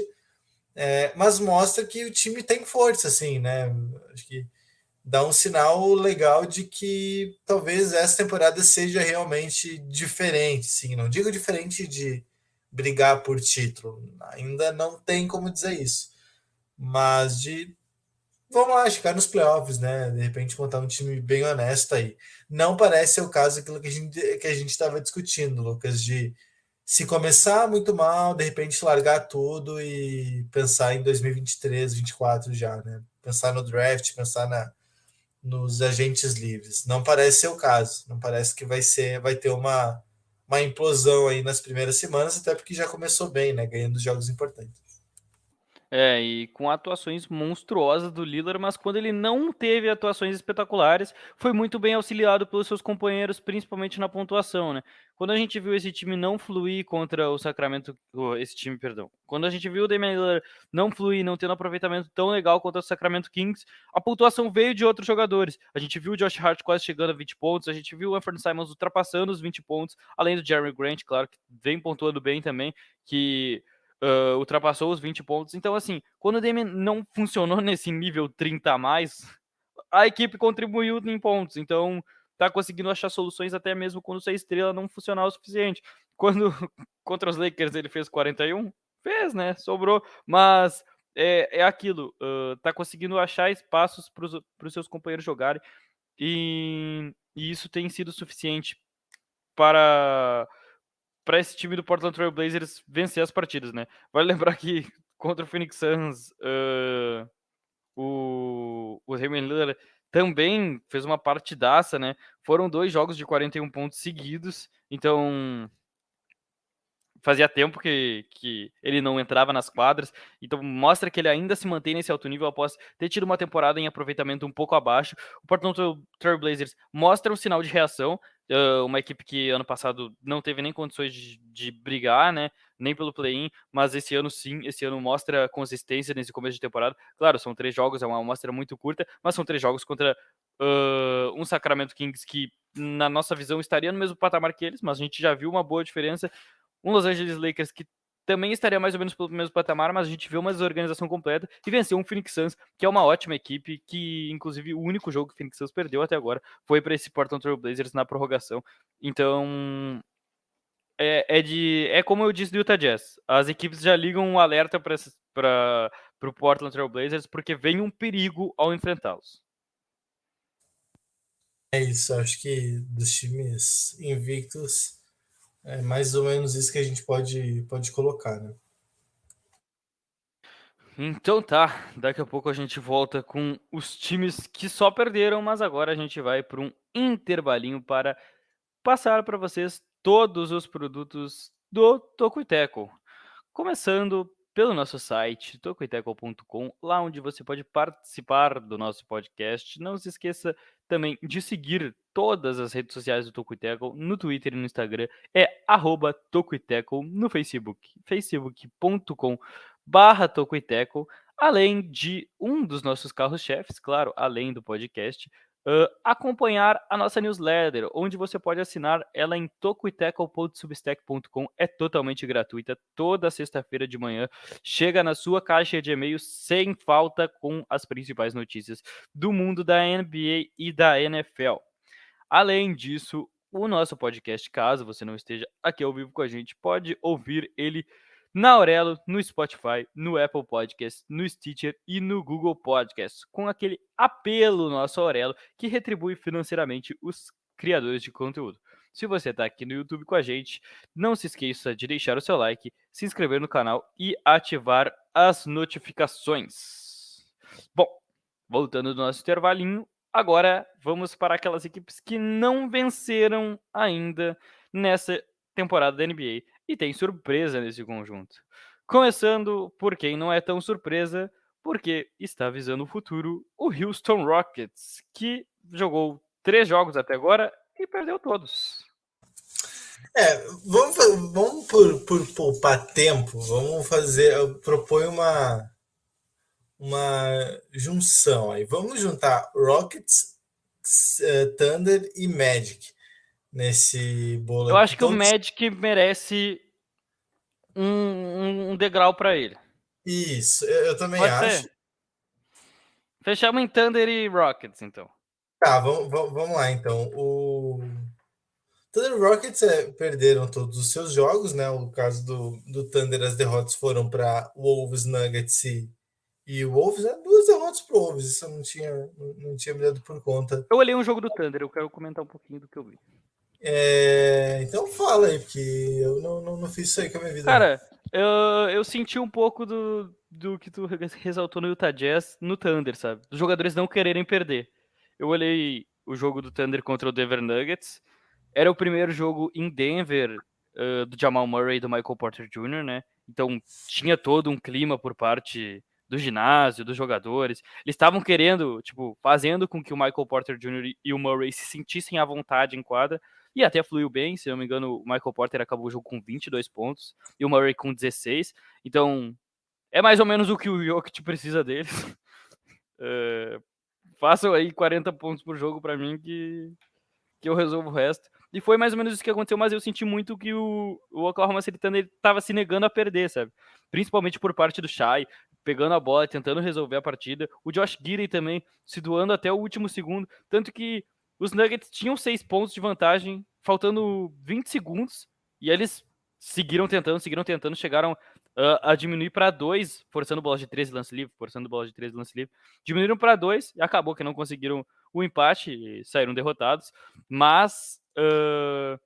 É, mas mostra que o time tem força, assim, né? Acho que dá um sinal legal de que talvez essa temporada seja realmente diferente, sim. Não digo diferente de brigar por título, ainda não tem como dizer isso, mas de vamos lá, ficar nos playoffs, né? De repente montar um time bem honesto aí. Não parece ser o caso aquilo que a gente que a gente estava discutindo, Lucas, de se começar muito mal, de repente largar tudo e pensar em 2023, 2024 já, né? Pensar no draft, pensar na nos agentes livres. Não parece ser o caso. Não parece que vai ser, vai ter uma, uma implosão aí nas primeiras semanas, até porque já começou bem, né? Ganhando jogos importantes. É, e com atuações monstruosas do Lillard, mas quando ele não teve atuações espetaculares, foi muito bem auxiliado pelos seus companheiros, principalmente na pontuação, né? Quando a gente viu esse time não fluir contra o Sacramento, esse time, perdão, quando a gente viu o Damian Lillard não fluir, não tendo aproveitamento tão legal contra o Sacramento Kings, a pontuação veio de outros jogadores. A gente viu o Josh Hart quase chegando a 20 pontos, a gente viu o Anthony Simons ultrapassando os 20 pontos, além do Jeremy Grant, claro, que vem pontuando bem também, que uh, ultrapassou os 20 pontos. Então, assim, quando o Damian não funcionou nesse nível 30 a mais, a equipe contribuiu em pontos. Então, tá conseguindo achar soluções até mesmo quando sua estrela não funcionar o suficiente. Quando contra os Lakers ele fez 41, fez, né? Sobrou, mas é, é aquilo, uh, tá conseguindo achar espaços para os seus companheiros jogarem e, e, isso tem sido suficiente para para esse time do Portland Trail Blazers vencer as partidas, né? Vale lembrar que contra o Phoenix Suns, uh, o, Raymond Lillard também fez uma partidaça, né? Foram dois jogos de 41 pontos seguidos, então fazia tempo que, que ele não entrava nas quadras, então mostra que ele ainda se mantém nesse alto nível após ter tido uma temporada em aproveitamento um pouco abaixo. O Portland Trail Blazers mostra um sinal de reação, uma equipe que ano passado não teve nem condições de, de brigar, né, nem pelo play-in, mas esse ano sim, esse ano mostra consistência nesse começo de temporada. Claro, são três jogos, é uma amostra muito curta, mas são três jogos contra uh, um Sacramento Kings que na nossa visão estaria no mesmo patamar que eles, mas a gente já viu uma boa diferença um Los Angeles Lakers que também estaria mais ou menos pelo mesmo patamar, mas a gente vê uma desorganização completa e venceu um Phoenix Suns, que é uma ótima equipe, que inclusive o único jogo que o Phoenix Suns perdeu até agora foi para esse Portland Trail Blazers na prorrogação. Então, é, é, de. É como eu disse do Utah Jazz. As equipes já ligam um alerta para o Portland Trail Blazers porque vem um perigo ao enfrentá-los. É isso, acho que dos times invictos é mais ou menos isso que a gente pode, pode colocar, né? Então tá, daqui a pouco a gente volta com os times que só perderam, mas agora a gente vai para um intervalinho para passar para vocês todos os produtos do Tocoiteco. Começando pelo nosso site, tocoiteco.com, lá onde você pode participar do nosso podcast. Não se esqueça também de seguir todas as redes sociais do Tocoiteco, no Twitter e no Instagram, é arroba Tocoiteco, no Facebook, facebook.com barra Tocoiteco, além de um dos nossos carros-chefes, claro, além do podcast, Uh, acompanhar a nossa newsletter, onde você pode assinar ela em tocoiteco.substack.com. É totalmente gratuita. Toda sexta-feira de manhã chega na sua caixa de e-mail sem falta com as principais notícias do mundo da NBA e da NFL. Além disso, o nosso podcast, caso você não esteja aqui ao vivo com a gente, pode ouvir ele na Aurelo, no Spotify, no Apple Podcast, no Stitcher e no Google Podcast, com aquele apelo nosso Aurelo que retribui financeiramente os criadores de conteúdo. Se você está aqui no YouTube com a gente, não se esqueça de deixar o seu like, se inscrever no canal e ativar as notificações. Bom, voltando do nosso intervalinho, agora vamos para aquelas equipes que não venceram ainda nessa temporada da NBA e tem surpresa nesse conjunto. Começando por quem não é tão surpresa, porque está visando o futuro, o Houston Rockets, que jogou três jogos até agora e perdeu todos. É, vamos, vamos por, por poupar tempo, vamos fazer, eu proponho uma, uma junção aí. Vamos juntar Rockets, uh, Thunder e Magic nesse bolo. Eu acho que o Magic merece um, um degrau para ele. Isso, eu, também Pode acho. Ser. Fechamos em Thunder e Rockets, então. Tá, vamos, vamos lá, então. O Thunder e Rockets é, perderam todos os seus jogos, né? O caso do, do Thunder, as derrotas foram para Wolves, Nuggets e, e Wolves. Né? Duas derrotas para Wolves, isso eu não tinha, não tinha me dado por conta. Eu olhei um jogo do Thunder, eu quero comentar um pouquinho do que eu vi. É, então fala aí, porque eu não, não, não, fiz isso aí com a minha vida. Cara, eu, eu senti um pouco do, do que tu ressaltou no Utah Jazz no Thunder, sabe? Dos jogadores não quererem perder. Eu olhei o jogo do Thunder contra o Denver Nuggets. Era o primeiro jogo em Denver uh, do Jamal Murray e do Michael Porter Jr., né? Então tinha todo um clima por parte do ginásio, dos jogadores. Eles estavam querendo, tipo, fazendo com que o Michael Porter Jr. e o Murray se sentissem à vontade em quadra e até fluiu bem, se não me engano, o Michael Porter acabou o jogo com 22 pontos e o Murray com 16. Então, é mais ou menos o que o Jokic precisa deles. é, façam aí 40 pontos por jogo para mim que, que eu resolvo o resto. E foi mais ou menos isso que aconteceu, mas eu senti muito que o, o Oklahoma City Thunder estava se negando a perder, sabe? Principalmente por parte do Shai, pegando a bola, tentando resolver a partida. O Josh Gidey também se doando até o último segundo. Tanto que os Nuggets tinham seis pontos de vantagem, faltando 20 segundos, e eles seguiram tentando, seguiram tentando, chegaram uh, a diminuir para dois, forçando bola de 13 lance livre, forçando bola de 13 lance livre. Diminuíram para dois e acabou que não conseguiram o empate e saíram derrotados. Mas uh,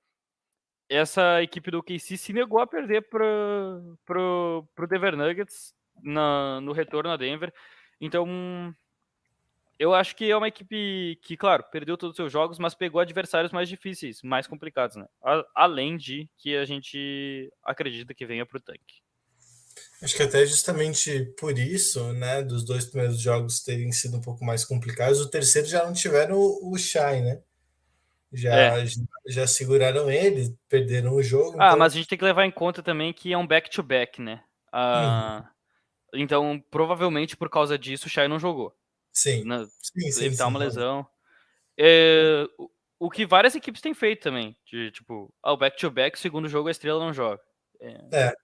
essa equipe do KC se negou a perder para o Denver Nuggets na, no retorno a Denver. Então, eu acho que é uma equipe que, claro, perdeu todos os seus jogos, mas pegou adversários mais difíceis, mais complicados, né? Além de que a gente acredita que venha para o tanque. Acho que até justamente por isso, né, dos dois primeiros jogos terem sido um pouco mais complicados, o terceiro já não tiveram o, Shai, né? Já, é. já seguraram ele, perderam o jogo. Ah, então... mas a gente tem que levar em conta também que é um back-to-back, -back, né? Ah, uhum. Então, provavelmente por causa disso, o Shai não jogou. Sim. Na, sim, sim evitar sim, uma lesão. É, o, o, que várias equipes têm feito também. De tipo, ao ah, back-to-back, segundo jogo a estrela não joga. É. é.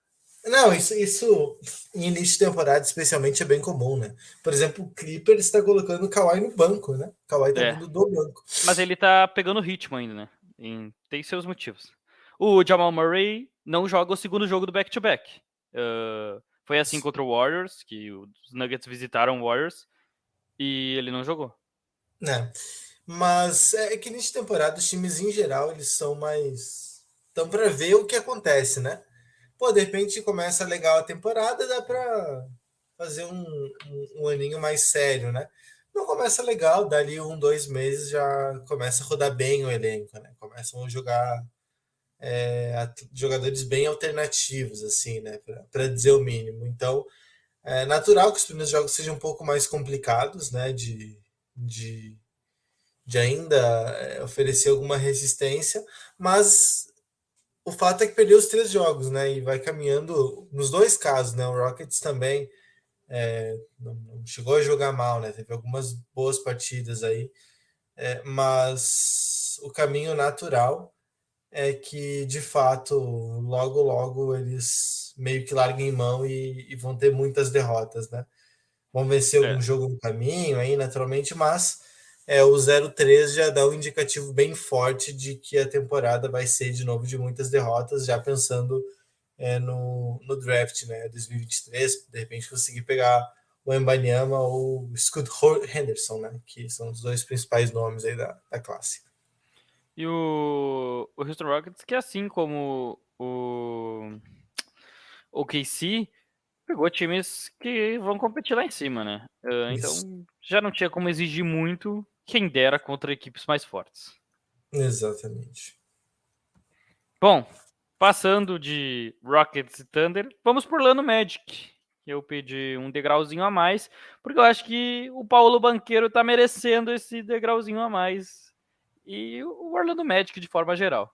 Não, isso, isso em início de temporada, especialmente, é bem comum, né? Por exemplo, o Clipper está colocando o Kawhi no banco, né? O Kawhi tá é. vindo do banco. Mas ele tá pegando ritmo ainda, né? Em, tem seus motivos. O Jamal Murray não joga o segundo jogo do back-to-back. Uh, foi assim contra o Warriors, que os Nuggets visitaram o Warriors, e ele não jogou. É. Mas é que nessa temporada os times em geral eles são mais. Estão para ver o que acontece, né? Pô, de repente começa legal a temporada, dá para fazer um, um, um, aninho mais sério, né? Não começa legal, dali um, dois meses já começa a rodar bem o elenco, né? Começam a jogar é, jogadores bem alternativos, assim, né? Para dizer o mínimo. Então, é natural que os primeiros jogos sejam um pouco mais complicados, né? De, de, de ainda é, oferecer alguma resistência, mas o fato é que perdeu os três jogos, né? E vai caminhando nos dois casos, né? O Rockets também é, não, chegou a jogar mal, né? Teve algumas boas partidas aí, é, mas o caminho natural é que de fato logo logo eles meio que larguem mão e, e vão ter muitas derrotas, né? Vão vencer é. um jogo no caminho aí, naturalmente, mas é, o 0-3 já dá um indicativo bem forte de que a temporada vai ser de novo de muitas derrotas, já pensando é, no, no draft, né? 2023, de repente conseguir pegar o Embanyama ou o Scott Henderson, né? Que são os dois principais nomes aí da, da classe. E o, o Houston Rockets, que assim como o, o KC, pegou times que vão competir lá em cima, né? Uh, então já não tinha como exigir muito, quem dera contra equipes mais fortes. Exatamente. Bom, Passando de Rockets e Thunder, vamos por Lano Magic. Eu pedi um degrauzinho a mais, porque eu acho que o Paulo Banqueiro tá merecendo esse degrauzinho a mais. E o Orlando Magic de forma geral.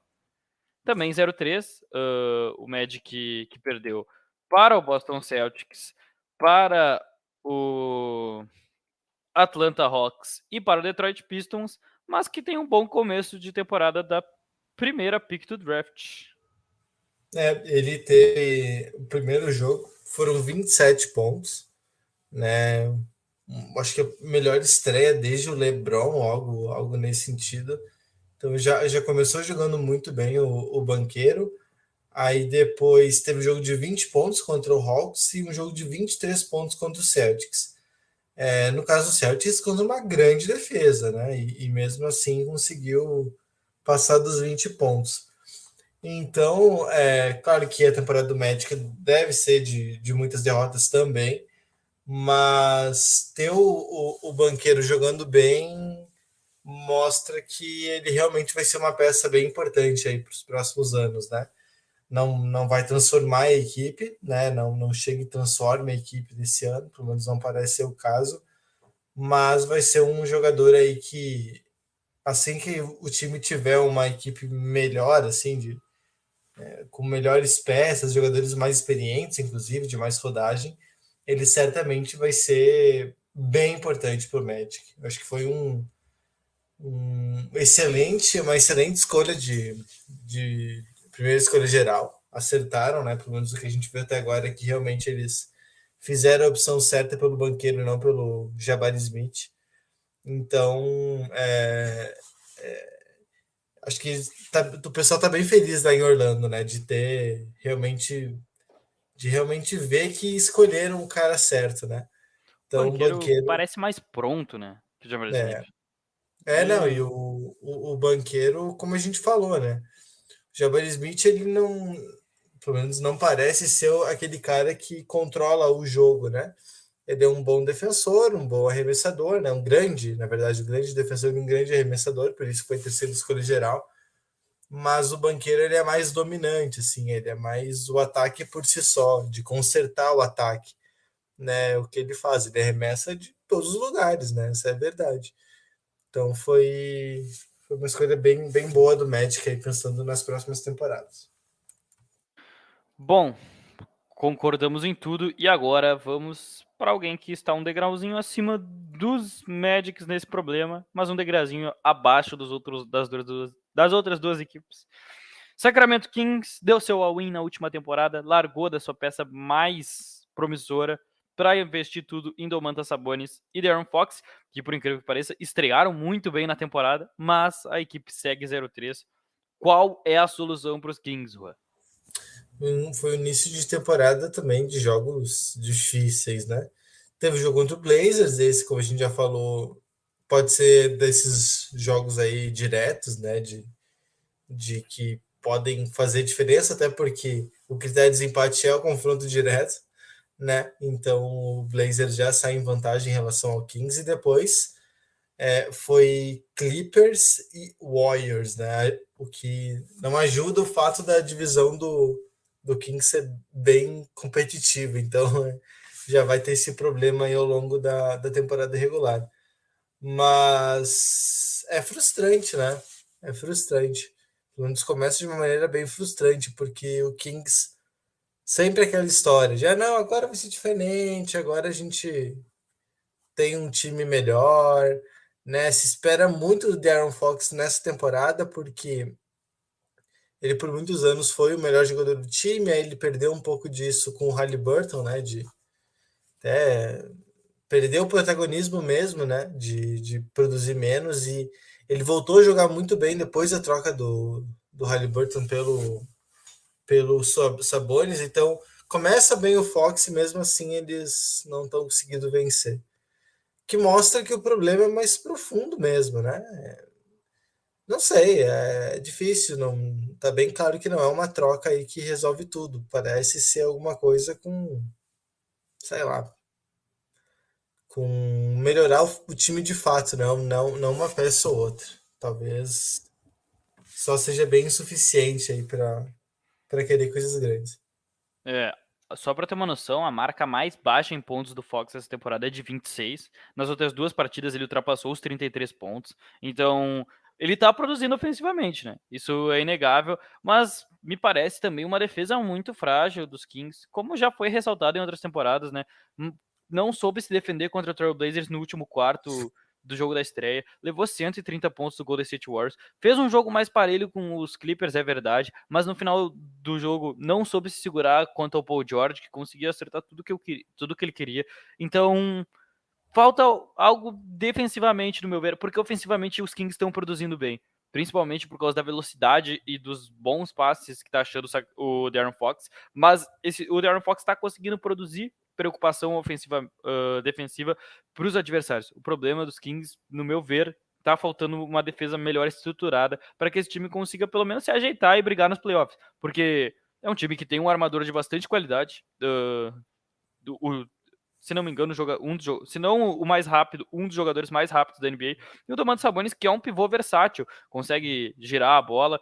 Também 0-3, uh, o Magic que perdeu para o Boston Celtics, para o Atlanta Hawks e para o Detroit Pistons, mas que tem um bom começo de temporada da primeira pick do draft. É, ele teve o primeiro jogo, foram 27 pontos, né? Acho que a melhor estreia desde o LeBron, algo, algo nesse sentido. Então já, já começou jogando muito bem o, o banqueiro. Aí depois teve um jogo de 20 pontos contra o Hawks e um jogo de 23 pontos contra o Celtics. É, no caso do Celtics, contra uma grande defesa, né? E, e mesmo assim conseguiu passar dos 20 pontos. Então, é claro que a temporada do Magic deve ser de, de muitas derrotas também, mas ter o, o, o banqueiro jogando bem mostra que ele realmente vai ser uma peça bem importante aí para os próximos anos, né? Não, não vai transformar a equipe, né? Não, não chega e transforma a equipe desse ano, pelo menos não parece ser o caso, mas vai ser um jogador aí que assim que o time tiver uma equipe melhor, assim, de é, com melhores peças, jogadores mais experientes, inclusive, de mais rodagem, ele certamente vai ser bem importante para o Magic. Acho que foi um, um, excelente, uma excelente escolha de, de primeira escolha geral. Acertaram, né? Pelo menos o que a gente viu até agora é que realmente eles fizeram a opção certa pelo banqueiro, não pelo Jabari Smith. Então, é, é acho que tá, o pessoal tá bem feliz lá em Orlando, né? De ter realmente de realmente ver que escolheram o cara certo, né? Então o banqueiro, o banqueiro... parece mais pronto, né? Que o é. é, não, e o, o, o, banqueiro, como a gente falou, né? O Jabari Smith, ele não, pelo menos não parece ser aquele cara que controla o jogo, né? Ele é um bom defensor, um bom arremessador, né? Um grande, na verdade, um grande defensor e um grande arremessador, por isso foi terceiro escolha geral. Mas o banqueiro ele é mais dominante, assim, ele é mais o ataque por si só, de consertar o ataque, né? O que ele faz, ele arremessa de todos os lugares, né? Essa é verdade. Então foi, foi uma escolha bem, bem boa do Magic aí, pensando nas próximas temporadas. Bom, concordamos em tudo e agora vamos para alguém que está um degrauzinho acima dos Magics nesse problema, mas um degrauzinho abaixo dos outros, das, duas, das outras duas equipes. Sacramento Kings deu seu all-in na última temporada, largou da sua peça mais promissora para investir tudo em Domantas Sabonis e Darren Fox, que por incrível que pareça, estrearam muito bem na temporada, mas a equipe segue 0-3 Qual é a solução para os Kings, Juan? Foi o início de temporada também de jogos difíceis, né? Teve o jogo contra o Blazers, esse, como a gente já falou, pode ser desses jogos aí diretos, né? De, de que podem fazer diferença, até porque o critério de desempate é o confronto direto, né? Então o Blazers já sai em vantagem em relação ao Kings e depois é, foi Clippers e Warriors, né? O que não ajuda o fato da divisão do, do Kings ser bem competitiva, então já vai ter esse problema aí ao longo da, da temporada regular. Mas é frustrante, né? É frustrante. Pelo menos começa de uma maneira bem frustrante, porque o Kings sempre aquela história já não, agora vai ser diferente, agora a gente tem um time melhor, né? Se espera muito do Darren Fox nessa temporada, porque ele por muitos anos foi o melhor jogador do time, aí ele perdeu um pouco disso com o Halliburton, né? De até perdeu o protagonismo mesmo, né? De, de produzir menos e ele voltou a jogar muito bem depois da troca do, do Halliburton pelo, pelo Sabonis. Então, começa bem o Fox e mesmo assim eles não estão conseguindo vencer. Que mostra que o problema é mais profundo mesmo, né? Não sei, é difícil, não tá bem claro que não é uma troca aí que resolve tudo. Parece ser alguma coisa com, sei lá, com melhorar o, o time de fato, não, não, não uma peça ou outra. Talvez só seja bem insuficiente aí para querer coisas grandes. É, só para ter uma noção, a marca mais baixa em pontos do Fox essa temporada é de 26. Nas outras duas partidas ele ultrapassou os 33 pontos. Então, ele tá produzindo ofensivamente, né? Isso é inegável, mas me parece também uma defesa muito frágil dos Kings, como já foi ressaltado em outras temporadas, né? Não soube se defender contra o Trailblazers no último quarto do jogo da estreia, levou 130 pontos do Golden State Warriors, fez um jogo mais parelho com os Clippers, é verdade, mas no final do jogo não soube se segurar quanto ao Paul George, que conseguia acertar tudo que, eu tudo que ele queria. Então, falta algo defensivamente, no meu ver, porque ofensivamente os Kings estão produzindo bem. Principalmente por causa da velocidade e dos bons passes que está achando o Darren Fox. Mas esse, o Darren Fox está conseguindo produzir preocupação ofensiva, uh, defensiva para os adversários. O problema dos Kings, no meu ver, tá faltando uma defesa melhor estruturada para que esse time consiga pelo menos se ajeitar e brigar nos playoffs, porque é um time que tem um armador de bastante qualidade. Uh, do, o, se não me engano, joga um dos, se não o mais rápido, um dos jogadores mais rápidos da NBA. E o Domantas Sabonis, que é um pivô versátil, consegue girar a bola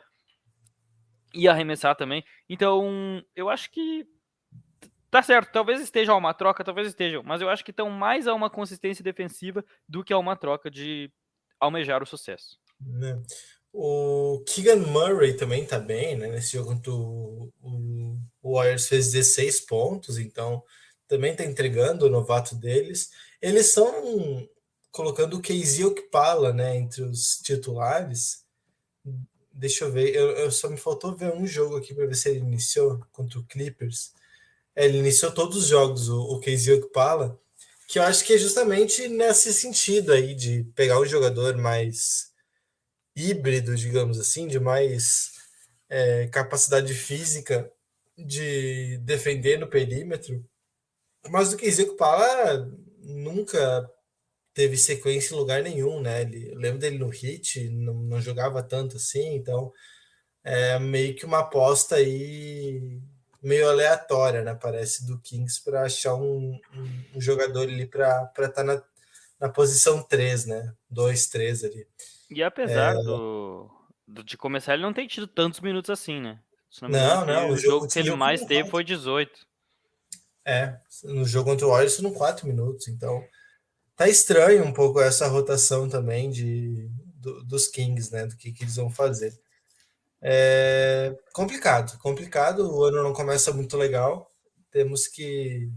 e arremessar também. Então, eu acho que Tá certo, talvez esteja uma troca, talvez estejam, mas eu acho que estão mais a uma consistência defensiva do que a uma troca de almejar o sucesso. Né. O Keegan Murray também tá bem, né? Nesse jogo contra o, Warriors fez 16 pontos, então também tá entregando o novato deles. Eles estão colocando o Casey Okpala, né, entre os titulares. Deixa eu ver, eu, eu só me faltou ver um jogo aqui para ver se ele iniciou contra o Clippers. É, ele iniciou todos os jogos, o, o Casey Okpala, que eu acho que é justamente nesse sentido aí de pegar um jogador mais híbrido, digamos assim, de mais é, capacidade física de defender no perímetro. Mas o Casey Okpala nunca teve sequência em lugar nenhum, né? Ele, eu lembro dele no Hit, não, não jogava tanto assim, então é meio que uma aposta aí meio aleatória, né? Parece do Kings para achar um, um, um, jogador ali para estar tá na, na posição 3, né? 2, 3 ali. E apesar é... do, do, de começar, ele não tem tido tantos minutos assim, né? Não, não, não, o, jogo, que ele mais teve foi 18. É, no jogo contra o Warriors foram 4 minutos, então tá estranho um pouco essa rotação também de, do, dos Kings, né? Do que, que eles vão fazer. É complicado, complicado. O ano não começa muito legal. Temos que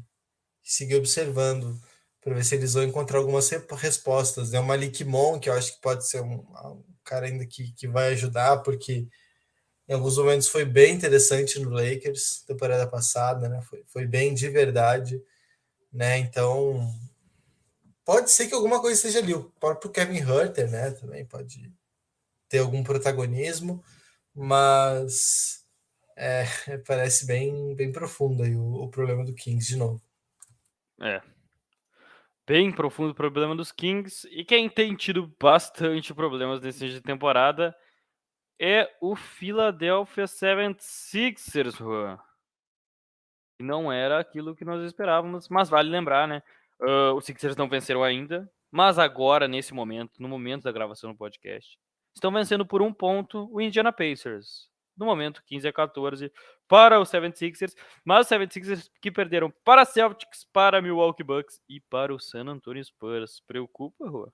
seguir observando para ver se eles vão encontrar algumas respostas. Né? O Malik Mon, que eu acho que pode ser um, um cara ainda que, que vai ajudar, porque em alguns momentos foi bem interessante no Lakers, temporada passada, né? Foi, foi bem de verdade, né? Então pode ser que alguma coisa esteja ali. O próprio Kevin Herter, né? Também pode ter algum protagonismo mas é, parece bem, bem profundo aí o, o problema do Kings de novo. É. Bem profundo o problema dos Kings. E quem tem tido bastante problemas nesse início de temporada é o Philadelphia 76ers, Juan. Não era aquilo que nós esperávamos, mas vale lembrar, né? Uh, os Sixers não venceram ainda, mas agora, nesse momento, no momento da gravação do podcast, estão vencendo por um ponto o Indiana Pacers. No momento, 15 a 14 para os 76ers, mas os 76ers que perderam para Celtics, para Milwaukee Bucks e para o San Antonio Spurs. Preocupa, Rua?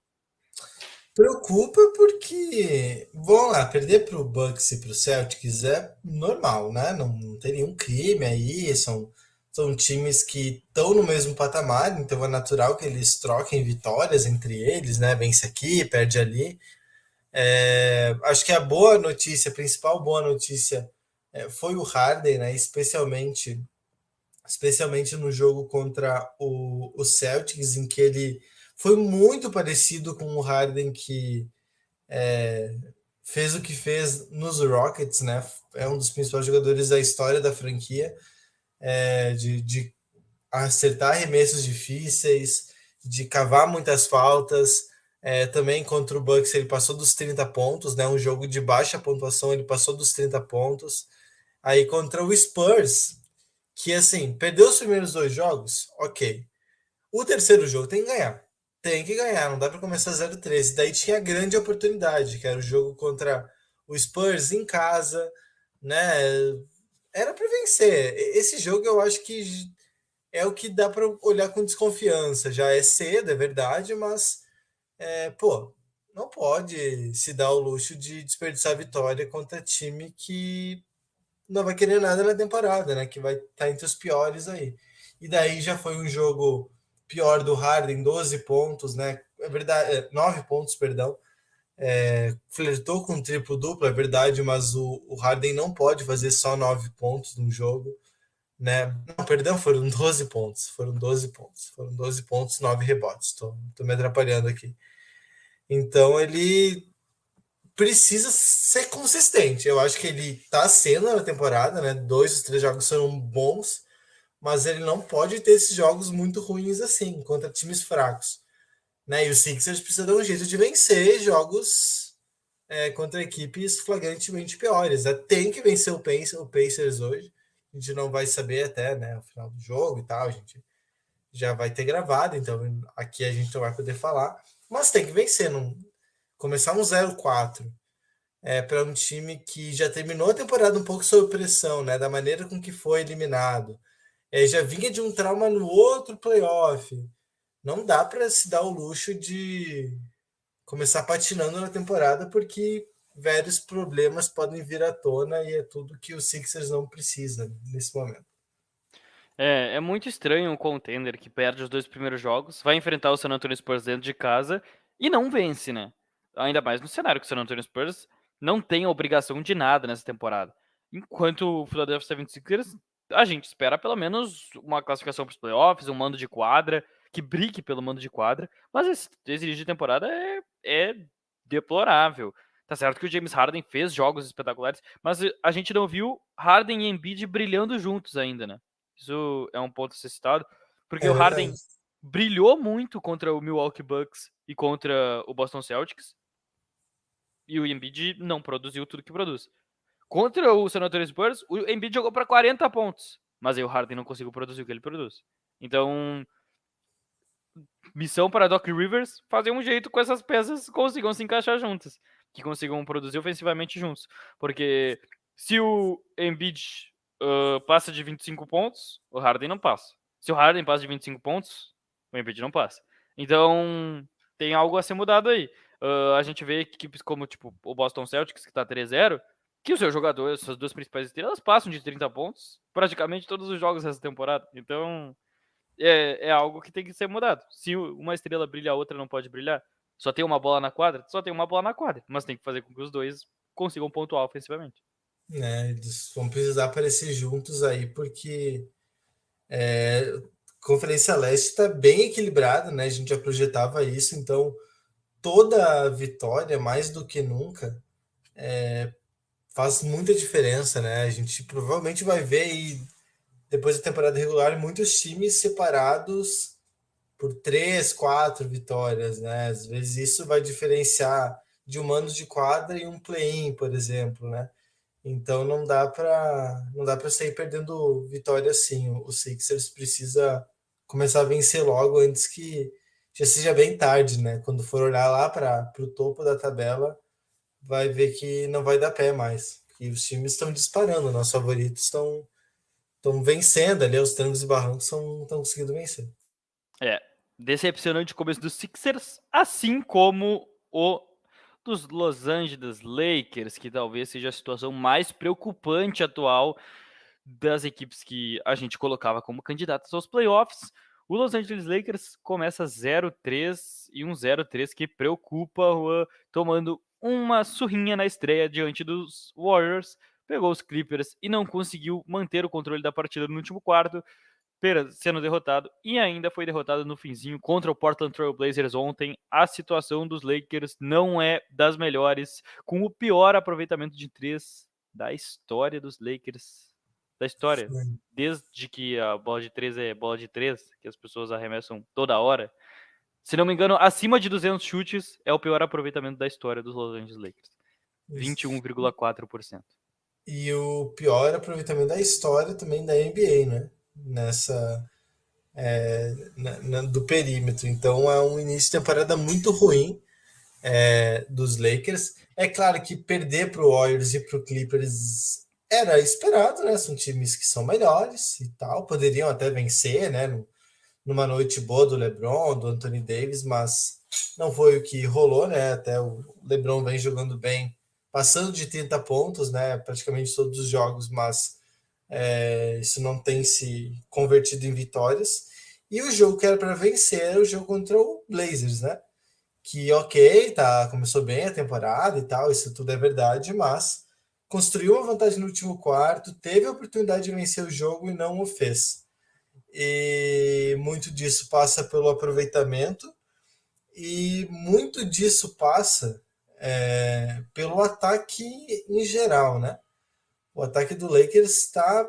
Preocupa porque, vamos lá, perder para o Bucks e para o Celtics é normal, né? Não, não tem nenhum crime aí, são, são times que estão no mesmo patamar, então é natural que eles troquem vitórias entre eles, né? Vence aqui, perde ali. É, acho que a boa notícia, a principal boa notícia é, foi o Harden, né? Especialmente, especialmente no jogo contra o, o Celtics, em que ele foi muito parecido com o Harden que é, fez o que fez nos Rockets, né? É um dos principais jogadores da história da franquia, é, de, de acertar arremessos difíceis, de cavar muitas faltas. É, também contra o Bucks ele passou dos 30 pontos, né? Um jogo de baixa pontuação, ele passou dos 30 pontos. Aí contra o Spurs, que assim, perdeu os primeiros dois jogos, ok. O terceiro jogo tem que ganhar. Tem que ganhar, não dá para começar 0-13. Daí tinha a grande oportunidade, que era o jogo contra o Spurs em casa, né? Era para vencer. Esse jogo eu acho que é o que dá para olhar com desconfiança. Já é cedo, é verdade, mas é, pô, não pode se dar o luxo de desperdiçar vitória contra time que não vai querer nada na temporada, né? Que vai estar tá entre os piores aí. E daí já foi um jogo pior do Harden, 12 pontos, né? É verdade, 9 é, pontos, perdão. É, flertou com triplo duplo, é verdade, mas o, o Harden não pode fazer só 9 pontos no jogo, né? Não, perdão, foram 12 pontos, foram 12 pontos, foram 12 pontos, 9 rebotes. Tô me atrapalhando aqui. Então ele precisa ser consistente. Eu acho que ele tá sendo na temporada, né? Dois três jogos foram bons mas ele não pode ter esses jogos muito ruins assim, contra times fracos. Né? E o Sixers precisa dar um jeito de vencer jogos é, contra equipes flagrantemente piores. Né? Tem que vencer o Pacers, o Pacers hoje. A gente não vai saber até né, o final do jogo e tal. A gente já vai ter gravado, então aqui a gente não vai poder falar. Mas tem que vencer. Não... Começar um 0-4 é, para um time que já terminou a temporada um pouco sob pressão, né? Da maneira com que foi eliminado é, já vinha de um trauma no outro playoff. Não dá para se dar o luxo de começar patinando na temporada, porque vários problemas podem vir à tona e é tudo que o Sixers não precisa nesse momento. É, é muito estranho um contender que perde os dois primeiros jogos, vai enfrentar o San Antonio Spurs dentro de casa e não vence, né? Ainda mais no cenário que o San Antonio Spurs não tem obrigação de nada nessa temporada. Enquanto o Philadelphia 76ers a gente espera pelo menos uma classificação para os playoffs, um mando de quadra, que brigue pelo mando de quadra, mas esse, esse de temporada é, é deplorável. Tá certo que o James Harden fez jogos espetaculares, mas a gente não viu Harden e Embiid brilhando juntos ainda, né? Isso é um ponto a ser citado, porque é o Harden brilhou muito contra o Milwaukee Bucks e contra o Boston Celtics, e o Embiid não produziu tudo que produz. Contra o San Antonio Spurs, o Embiid jogou para 40 pontos, mas aí o Harden não conseguiu produzir o que ele produz. Então, missão para Doc Rivers fazer um jeito com essas peças consigam se encaixar juntas, que consigam produzir ofensivamente juntos. Porque se o Embiid uh, passa de 25 pontos, o Harden não passa. Se o Harden passa de 25 pontos, o Embiid não passa. Então, tem algo a ser mudado aí. Uh, a gente vê equipes como tipo, o Boston Celtics, que está 3-0, que os seus jogadores, suas duas principais estrelas, passam de 30 pontos praticamente todos os jogos dessa temporada. Então, é, é algo que tem que ser mudado. Se uma estrela brilha, a outra não pode brilhar. Só tem uma bola na quadra? Só tem uma bola na quadra. Mas tem que fazer com que os dois consigam pontuar ofensivamente. É, eles vão precisar aparecer juntos aí, porque é, Conferência Leste está bem equilibrada, né? A gente já projetava isso, então toda vitória, mais do que nunca, é, faz muita diferença, né? A gente provavelmente vai ver aí, depois da temporada regular muitos times separados por três, quatro vitórias, né? Às vezes isso vai diferenciar de um mano de quadra e um play-in, por exemplo, né? Então não dá para não dá para sair perdendo vitória assim. O Sixers precisa começar a vencer logo antes que já seja bem tarde, né? Quando for olhar lá para o topo da tabela, vai ver que não vai dar pé mais. E os times estão disparando, nossos favoritos estão estão vencendo ali, os trancos e barrancos estão conseguindo vencer. É, decepcionante começo dos Sixers, assim como o dos Los Angeles Lakers, que talvez seja a situação mais preocupante atual das equipes que a gente colocava como candidatas aos playoffs. O Los Angeles Lakers começa 0-3 e um 0-3 que preocupa, Juan, tomando uma surrinha na estreia diante dos Warriors, pegou os Clippers e não conseguiu manter o controle da partida no último quarto, sendo derrotado e ainda foi derrotado no finzinho contra o Portland Trail Blazers ontem. A situação dos Lakers não é das melhores, com o pior aproveitamento de três da história dos Lakers. Da história, desde que a bola de três é bola de três, que as pessoas arremessam toda hora. Se não me engano, acima de 200 chutes é o pior aproveitamento da história dos Los Angeles Lakers. 21,4%. E o pior aproveitamento da história também da NBA, né? Nessa é, na, na, do perímetro. Então é um início de temporada muito ruim é, dos Lakers. É claro que perder para o Warriors e para o Clippers era esperado, né? São times que são melhores e tal, poderiam até vencer, né? Numa noite boa do LeBron, do Anthony Davis, mas não foi o que rolou, né? Até o LeBron vem jogando bem, passando de 30 pontos, né? Praticamente todos os jogos, mas é, isso não tem se convertido em vitórias. E o jogo que era para vencer era o jogo contra o Blazers, né? Que ok, tá, começou bem a temporada e tal, isso tudo é verdade, mas construiu uma vantagem no último quarto, teve a oportunidade de vencer o jogo e não o fez. E muito disso passa pelo aproveitamento e muito disso passa é, pelo ataque em geral, né? O ataque do Lakers está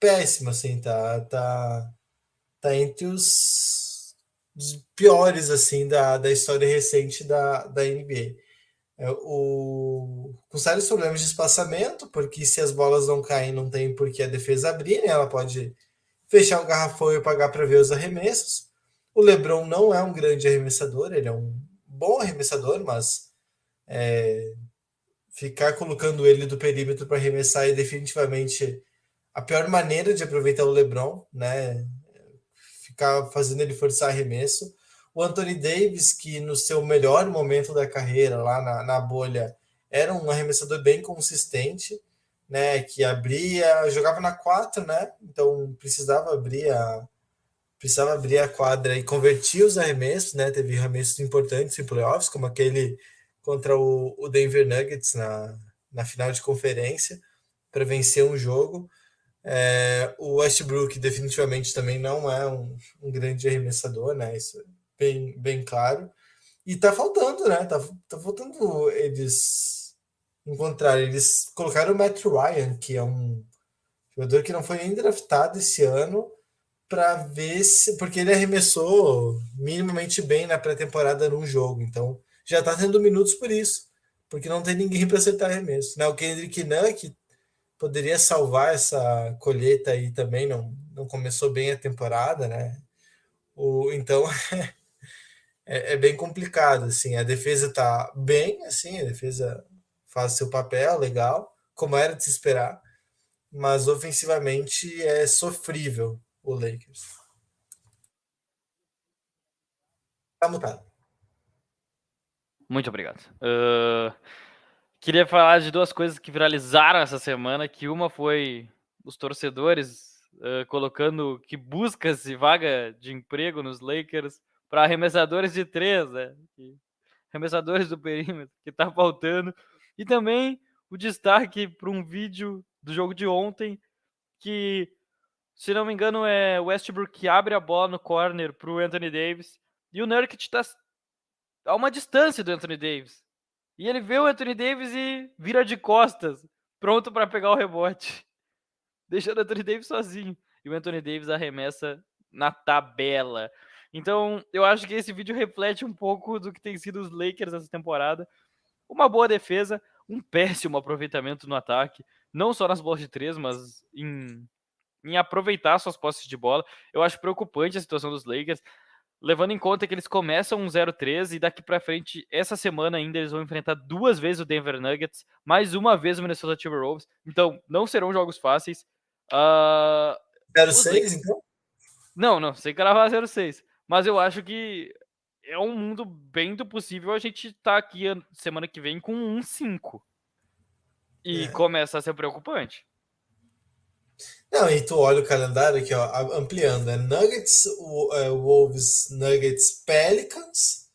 péssimo, assim, tá, tá, tá entre os, os, piores, assim, da, da história recente da, da NBA. É, o, com sérios problemas de espaçamento, porque se as bolas não caem, não tem por que a defesa abrir, né? Ela pode fechar o garrafão e pagar para ver os arremessos. O LeBron não é um grande arremessador, ele é um bom arremessador, mas é, ficar colocando ele do perímetro para arremessar é definitivamente a pior maneira de aproveitar o LeBron, né? Ficar fazendo ele forçar arremesso. O Anthony Davis, que no seu melhor momento da carreira, lá na, na bolha, era um arremessador bem consistente, né? Que abria, jogava na 4, né? Então precisava abrir a, precisava abrir a quadra e convertir os arremessos, né? Teve arremessos importantes em playoffs, como aquele contra o, o Denver Nuggets na, na final de conferência para vencer um jogo. É, o Westbrook definitivamente também não é um, um, grande arremessador, né? Isso é bem, bem claro. E tá faltando, né? Tá, tá faltando eles encontrar. Eles colocaram o Matt Ryan, que é um jogador que não foi nem draftado esse ano, para ver se. Porque ele arremessou minimamente bem na pré-temporada num jogo. Então, já está tendo minutos por isso, porque não tem ninguém para acertar arremesso. Né? O Kendrick Nunn, que poderia salvar essa colheita aí também, não, não começou bem a temporada, né? O, então é, é, bem complicado, assim, a defesa está bem, assim, a defesa faz seu papel legal, como era de se esperar, mas ofensivamente é sofrível o Lakers. Tá mutado. Muito obrigado. Uh, queria falar de duas coisas que viralizaram essa semana, que uma foi os torcedores uh, colocando que busca-se vaga de emprego nos Lakers para arremessadores de três, né? arremessadores do perímetro, que está faltando. E também o destaque para um vídeo do jogo de ontem, que, se não me engano, é Westbrook que abre a bola no corner para o Anthony Davis. E o Nurkic está a uma distância do Anthony Davis. E ele vê o Anthony Davis e vira de costas pronto para pegar o rebote, deixando o Anthony Davis sozinho. E o Anthony Davis arremessa na tabela. Então, eu acho que esse vídeo reflete um pouco do que tem sido os Lakers essa temporada. Uma boa defesa, um péssimo aproveitamento no ataque, não só nas bolas de três, mas em, em aproveitar suas posses de bola. Eu acho preocupante a situação dos Lakers, levando em conta que eles começam um 0-3 e daqui para frente, essa semana ainda, eles vão enfrentar duas vezes o Denver Nuggets, mais uma vez o Minnesota Timberwolves. Então, não serão jogos fáceis. Uh, 0-6, então? Não, não, sem cravar 0-6. Mas eu acho que é um mundo bem do possível a gente tá aqui semana que vem com um 5. E é. começa a ser preocupante. Não, e tu olha o calendário aqui, ó, ampliando, é Nuggets, é, Wolves, Nuggets, Pelicans,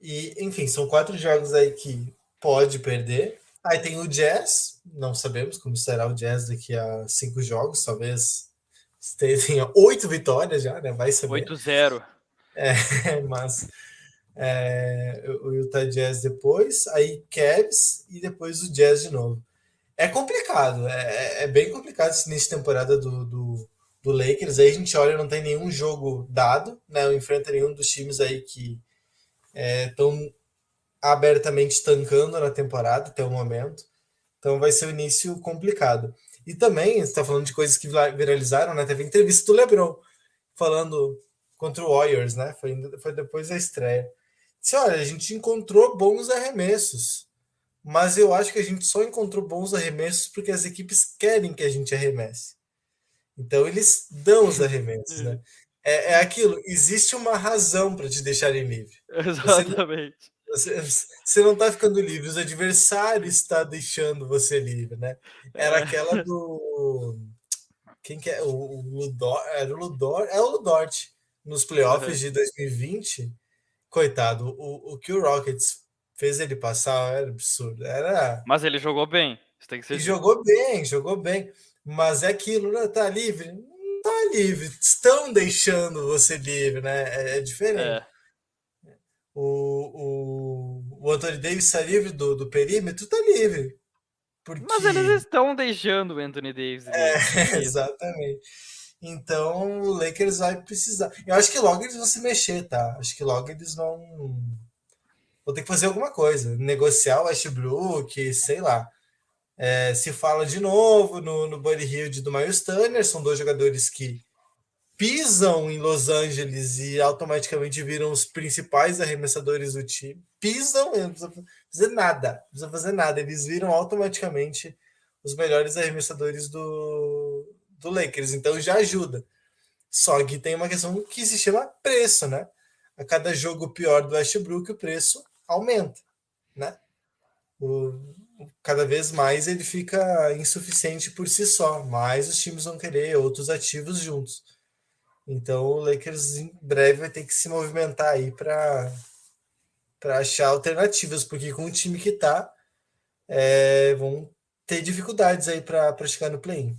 e enfim, são quatro jogos aí que pode perder. Aí tem o Jazz, não sabemos como será o Jazz daqui a cinco jogos, talvez tenha oito vitórias já, né? Vai saber. 8-0. É, mas é, o Utah Jazz depois, aí Cavs e depois o Jazz de novo. É complicado, é, é bem complicado esse início de temporada do, do, do, Lakers. Aí a gente olha, não tem nenhum jogo dado, né? Não enfrenta nenhum dos times aí que estão é, abertamente tancando na temporada até o momento. Então vai ser um início complicado. E também, você está falando de coisas que viralizaram, né? Teve entrevista do LeBron falando contra o Warriors, né? Foi, foi depois da estreia. Disse, olha, a gente encontrou bons arremessos, mas eu acho que a gente só encontrou bons arremessos porque as equipes querem que a gente arremesse. Então eles dão os arremessos, né? É, é aquilo, existe uma razão para te deixarem livre. Exatamente. Você, você não está ficando livre, os adversários estão deixando você livre, né? Era é. aquela do. Quem que é? O, Ludor. Era o Ludor. É o Ludort nos playoffs uhum. de 2020, coitado, o, o que o Rockets fez ele passar era absurdo. Era... Mas ele jogou bem. tem que ser... jogou bem, jogou bem. Mas é aquilo, né? Tá livre? Não tá livre. Estão deixando você livre, né? É, é diferente. É. O, o, o Anthony Davis está livre do, do perímetro? Tá livre. Porque... Mas eles estão deixando o Anthony Davis. É, exatamente. Então o Lakers vai precisar. Eu acho que logo eles vão se mexer, tá? Acho que logo eles vão. Vou ter que fazer alguma coisa. Negociar o Westbrook, sei lá. É, se fala de novo no, no Buddy Hill do Miles Turner, são dois jogadores que pisam em Los Angeles e automaticamente viram os principais arremessadores do time. Pisam, não precisa fazer nada, não precisa fazer nada. Eles viram automaticamente os melhores arremessadores do, do Lakers, então já ajuda. Só que tem uma questão que se chama preço, né? A cada jogo pior do Westbrook, o preço aumenta, né? O, cada vez mais ele fica insuficiente por si só, mais os times vão querer outros ativos juntos. Então o Lakers em breve vai ter que se movimentar aí para para achar alternativas, porque com o time que tá, é, vão ter dificuldades aí para chegar no play-in.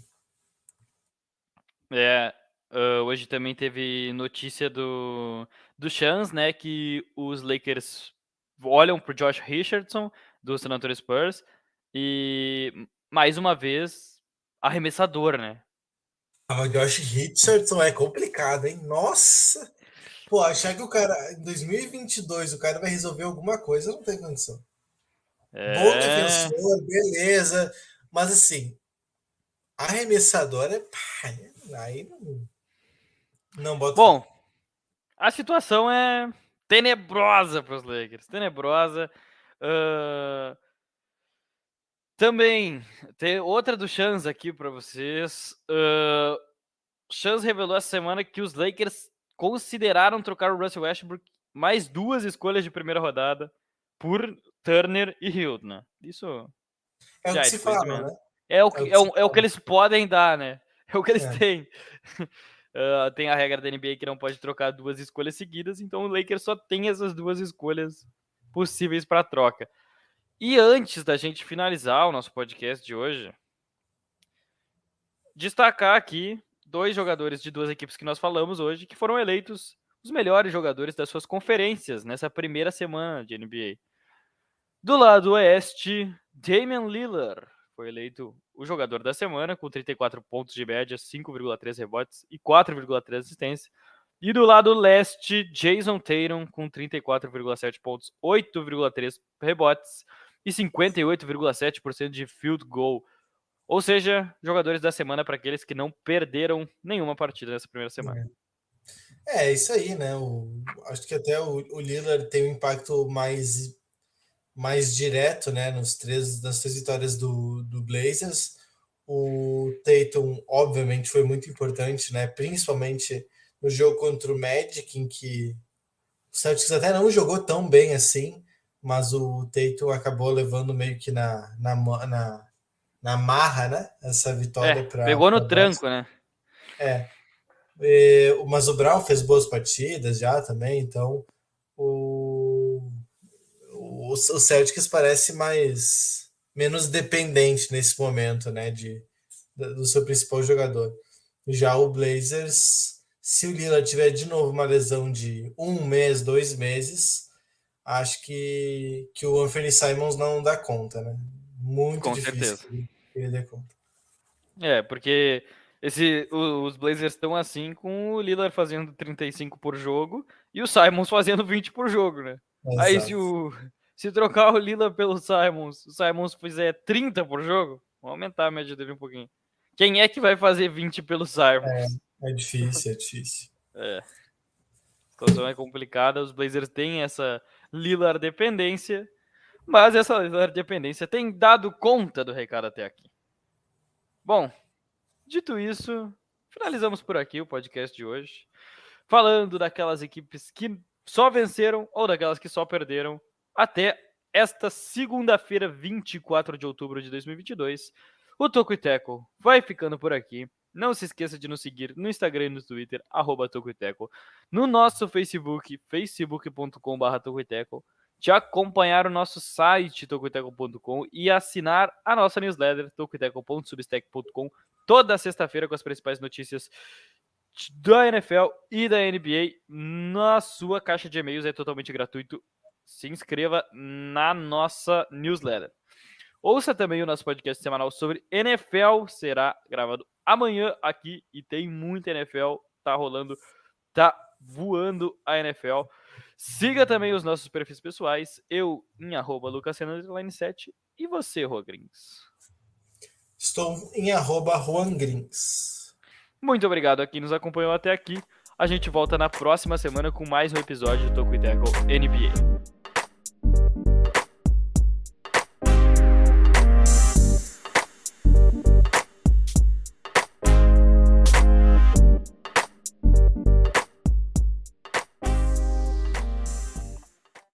É, uh, hoje também teve notícia do, do Chance, né, que os Lakers olham pro Josh Richardson do San Antonio Spurs e mais uma vez arremessador, né? Ah, o Josh Richardson é complicado, hein? Nossa! Pô, achar que o cara em 2022 o cara vai resolver alguma coisa não tem condição. É... Bom defensor, beleza, mas assim, arremessador é pá, Aí não. Não bota. Bom, a situação é tenebrosa para os Lakers. Tenebrosa. Uh... Também tem outra do Chance aqui para vocês. Uh... Chance revelou essa semana que os Lakers consideraram trocar o Russell Westbrook mais duas escolhas de primeira rodada por Turner e Hilton. Né? Isso é o que se fala, né? É o que, é o que, é o, é o que eles podem dar, né? É o que eles é. têm. Uh, tem a regra da NBA que não pode trocar duas escolhas seguidas, então o Lakers só tem essas duas escolhas possíveis para troca. E antes da gente finalizar o nosso podcast de hoje, destacar aqui dois jogadores de duas equipes que nós falamos hoje que foram eleitos os melhores jogadores das suas conferências nessa primeira semana de NBA. Do lado oeste, Damian Lillard foi eleito o jogador da semana, com 34 pontos de média, 5,3 rebotes e 4,3 assistências. E do lado leste, Jason Tatum com 34,7 pontos, 8,3 rebotes e 58,7% de field goal. Ou seja, jogadores da semana para aqueles que não perderam nenhuma partida nessa primeira semana. É, é isso aí, né? O, acho que até o, o Lillard tem um impacto mais, mais direto, né? Nos três, nas três vitórias do, do Blazers. O Tatum, obviamente, foi muito importante, né? Principalmente no jogo contra o Magic, em que o Celtics até não jogou tão bem assim, mas o Tatum acabou levando meio que na, na, na, na marra, né? Essa vitória é, para. Pegou no tranco, né? É. E, mas o Brown fez boas partidas já também, então o, o, o Celtics parece mais menos dependente nesse momento, né? De, do seu principal jogador. Já o Blazers se o Lillard tiver de novo uma lesão de um mês, dois meses, acho que, que o Anthony Simons não dá conta, né? Muito Com difícil certeza. ele dê conta. É, porque esse, os Blazers estão assim com o Lillard fazendo 35 por jogo e o Simons fazendo 20 por jogo, né? Aí se, o, se trocar o Lillard pelo Simons, o Simons fizer 30 por jogo, vamos aumentar a média dele um pouquinho. Quem é que vai fazer 20 pelo Simons? É. É difícil, é difícil. É. A situação é complicada. Os Blazers têm essa Lillard dependência, mas essa Lillard dependência tem dado conta do recado até aqui. Bom, dito isso, finalizamos por aqui o podcast de hoje, falando daquelas equipes que só venceram ou daquelas que só perderam até esta segunda-feira, 24 de outubro de 2022. O Toco e Teco vai ficando por aqui. Não se esqueça de nos seguir no Instagram e no Twitter, arroba no nosso Facebook, facebook.com.br Tocoiteco, te acompanhar o nosso site, tocoiteco.com, e assinar a nossa newsletter, tocoiteco.substack.com, toda sexta-feira com as principais notícias da NFL e da NBA na sua caixa de e-mails, é totalmente gratuito. Se inscreva na nossa newsletter. Ouça também o nosso podcast semanal sobre NFL, será gravado amanhã aqui e tem muita NFL, tá rolando, tá voando a NFL. Siga também os nossos perfis pessoais, eu em arroba 7 e você, Rogrins? Estou em arroba Grins. Muito obrigado a quem nos acompanhou até aqui. A gente volta na próxima semana com mais um episódio do Toco e NBA.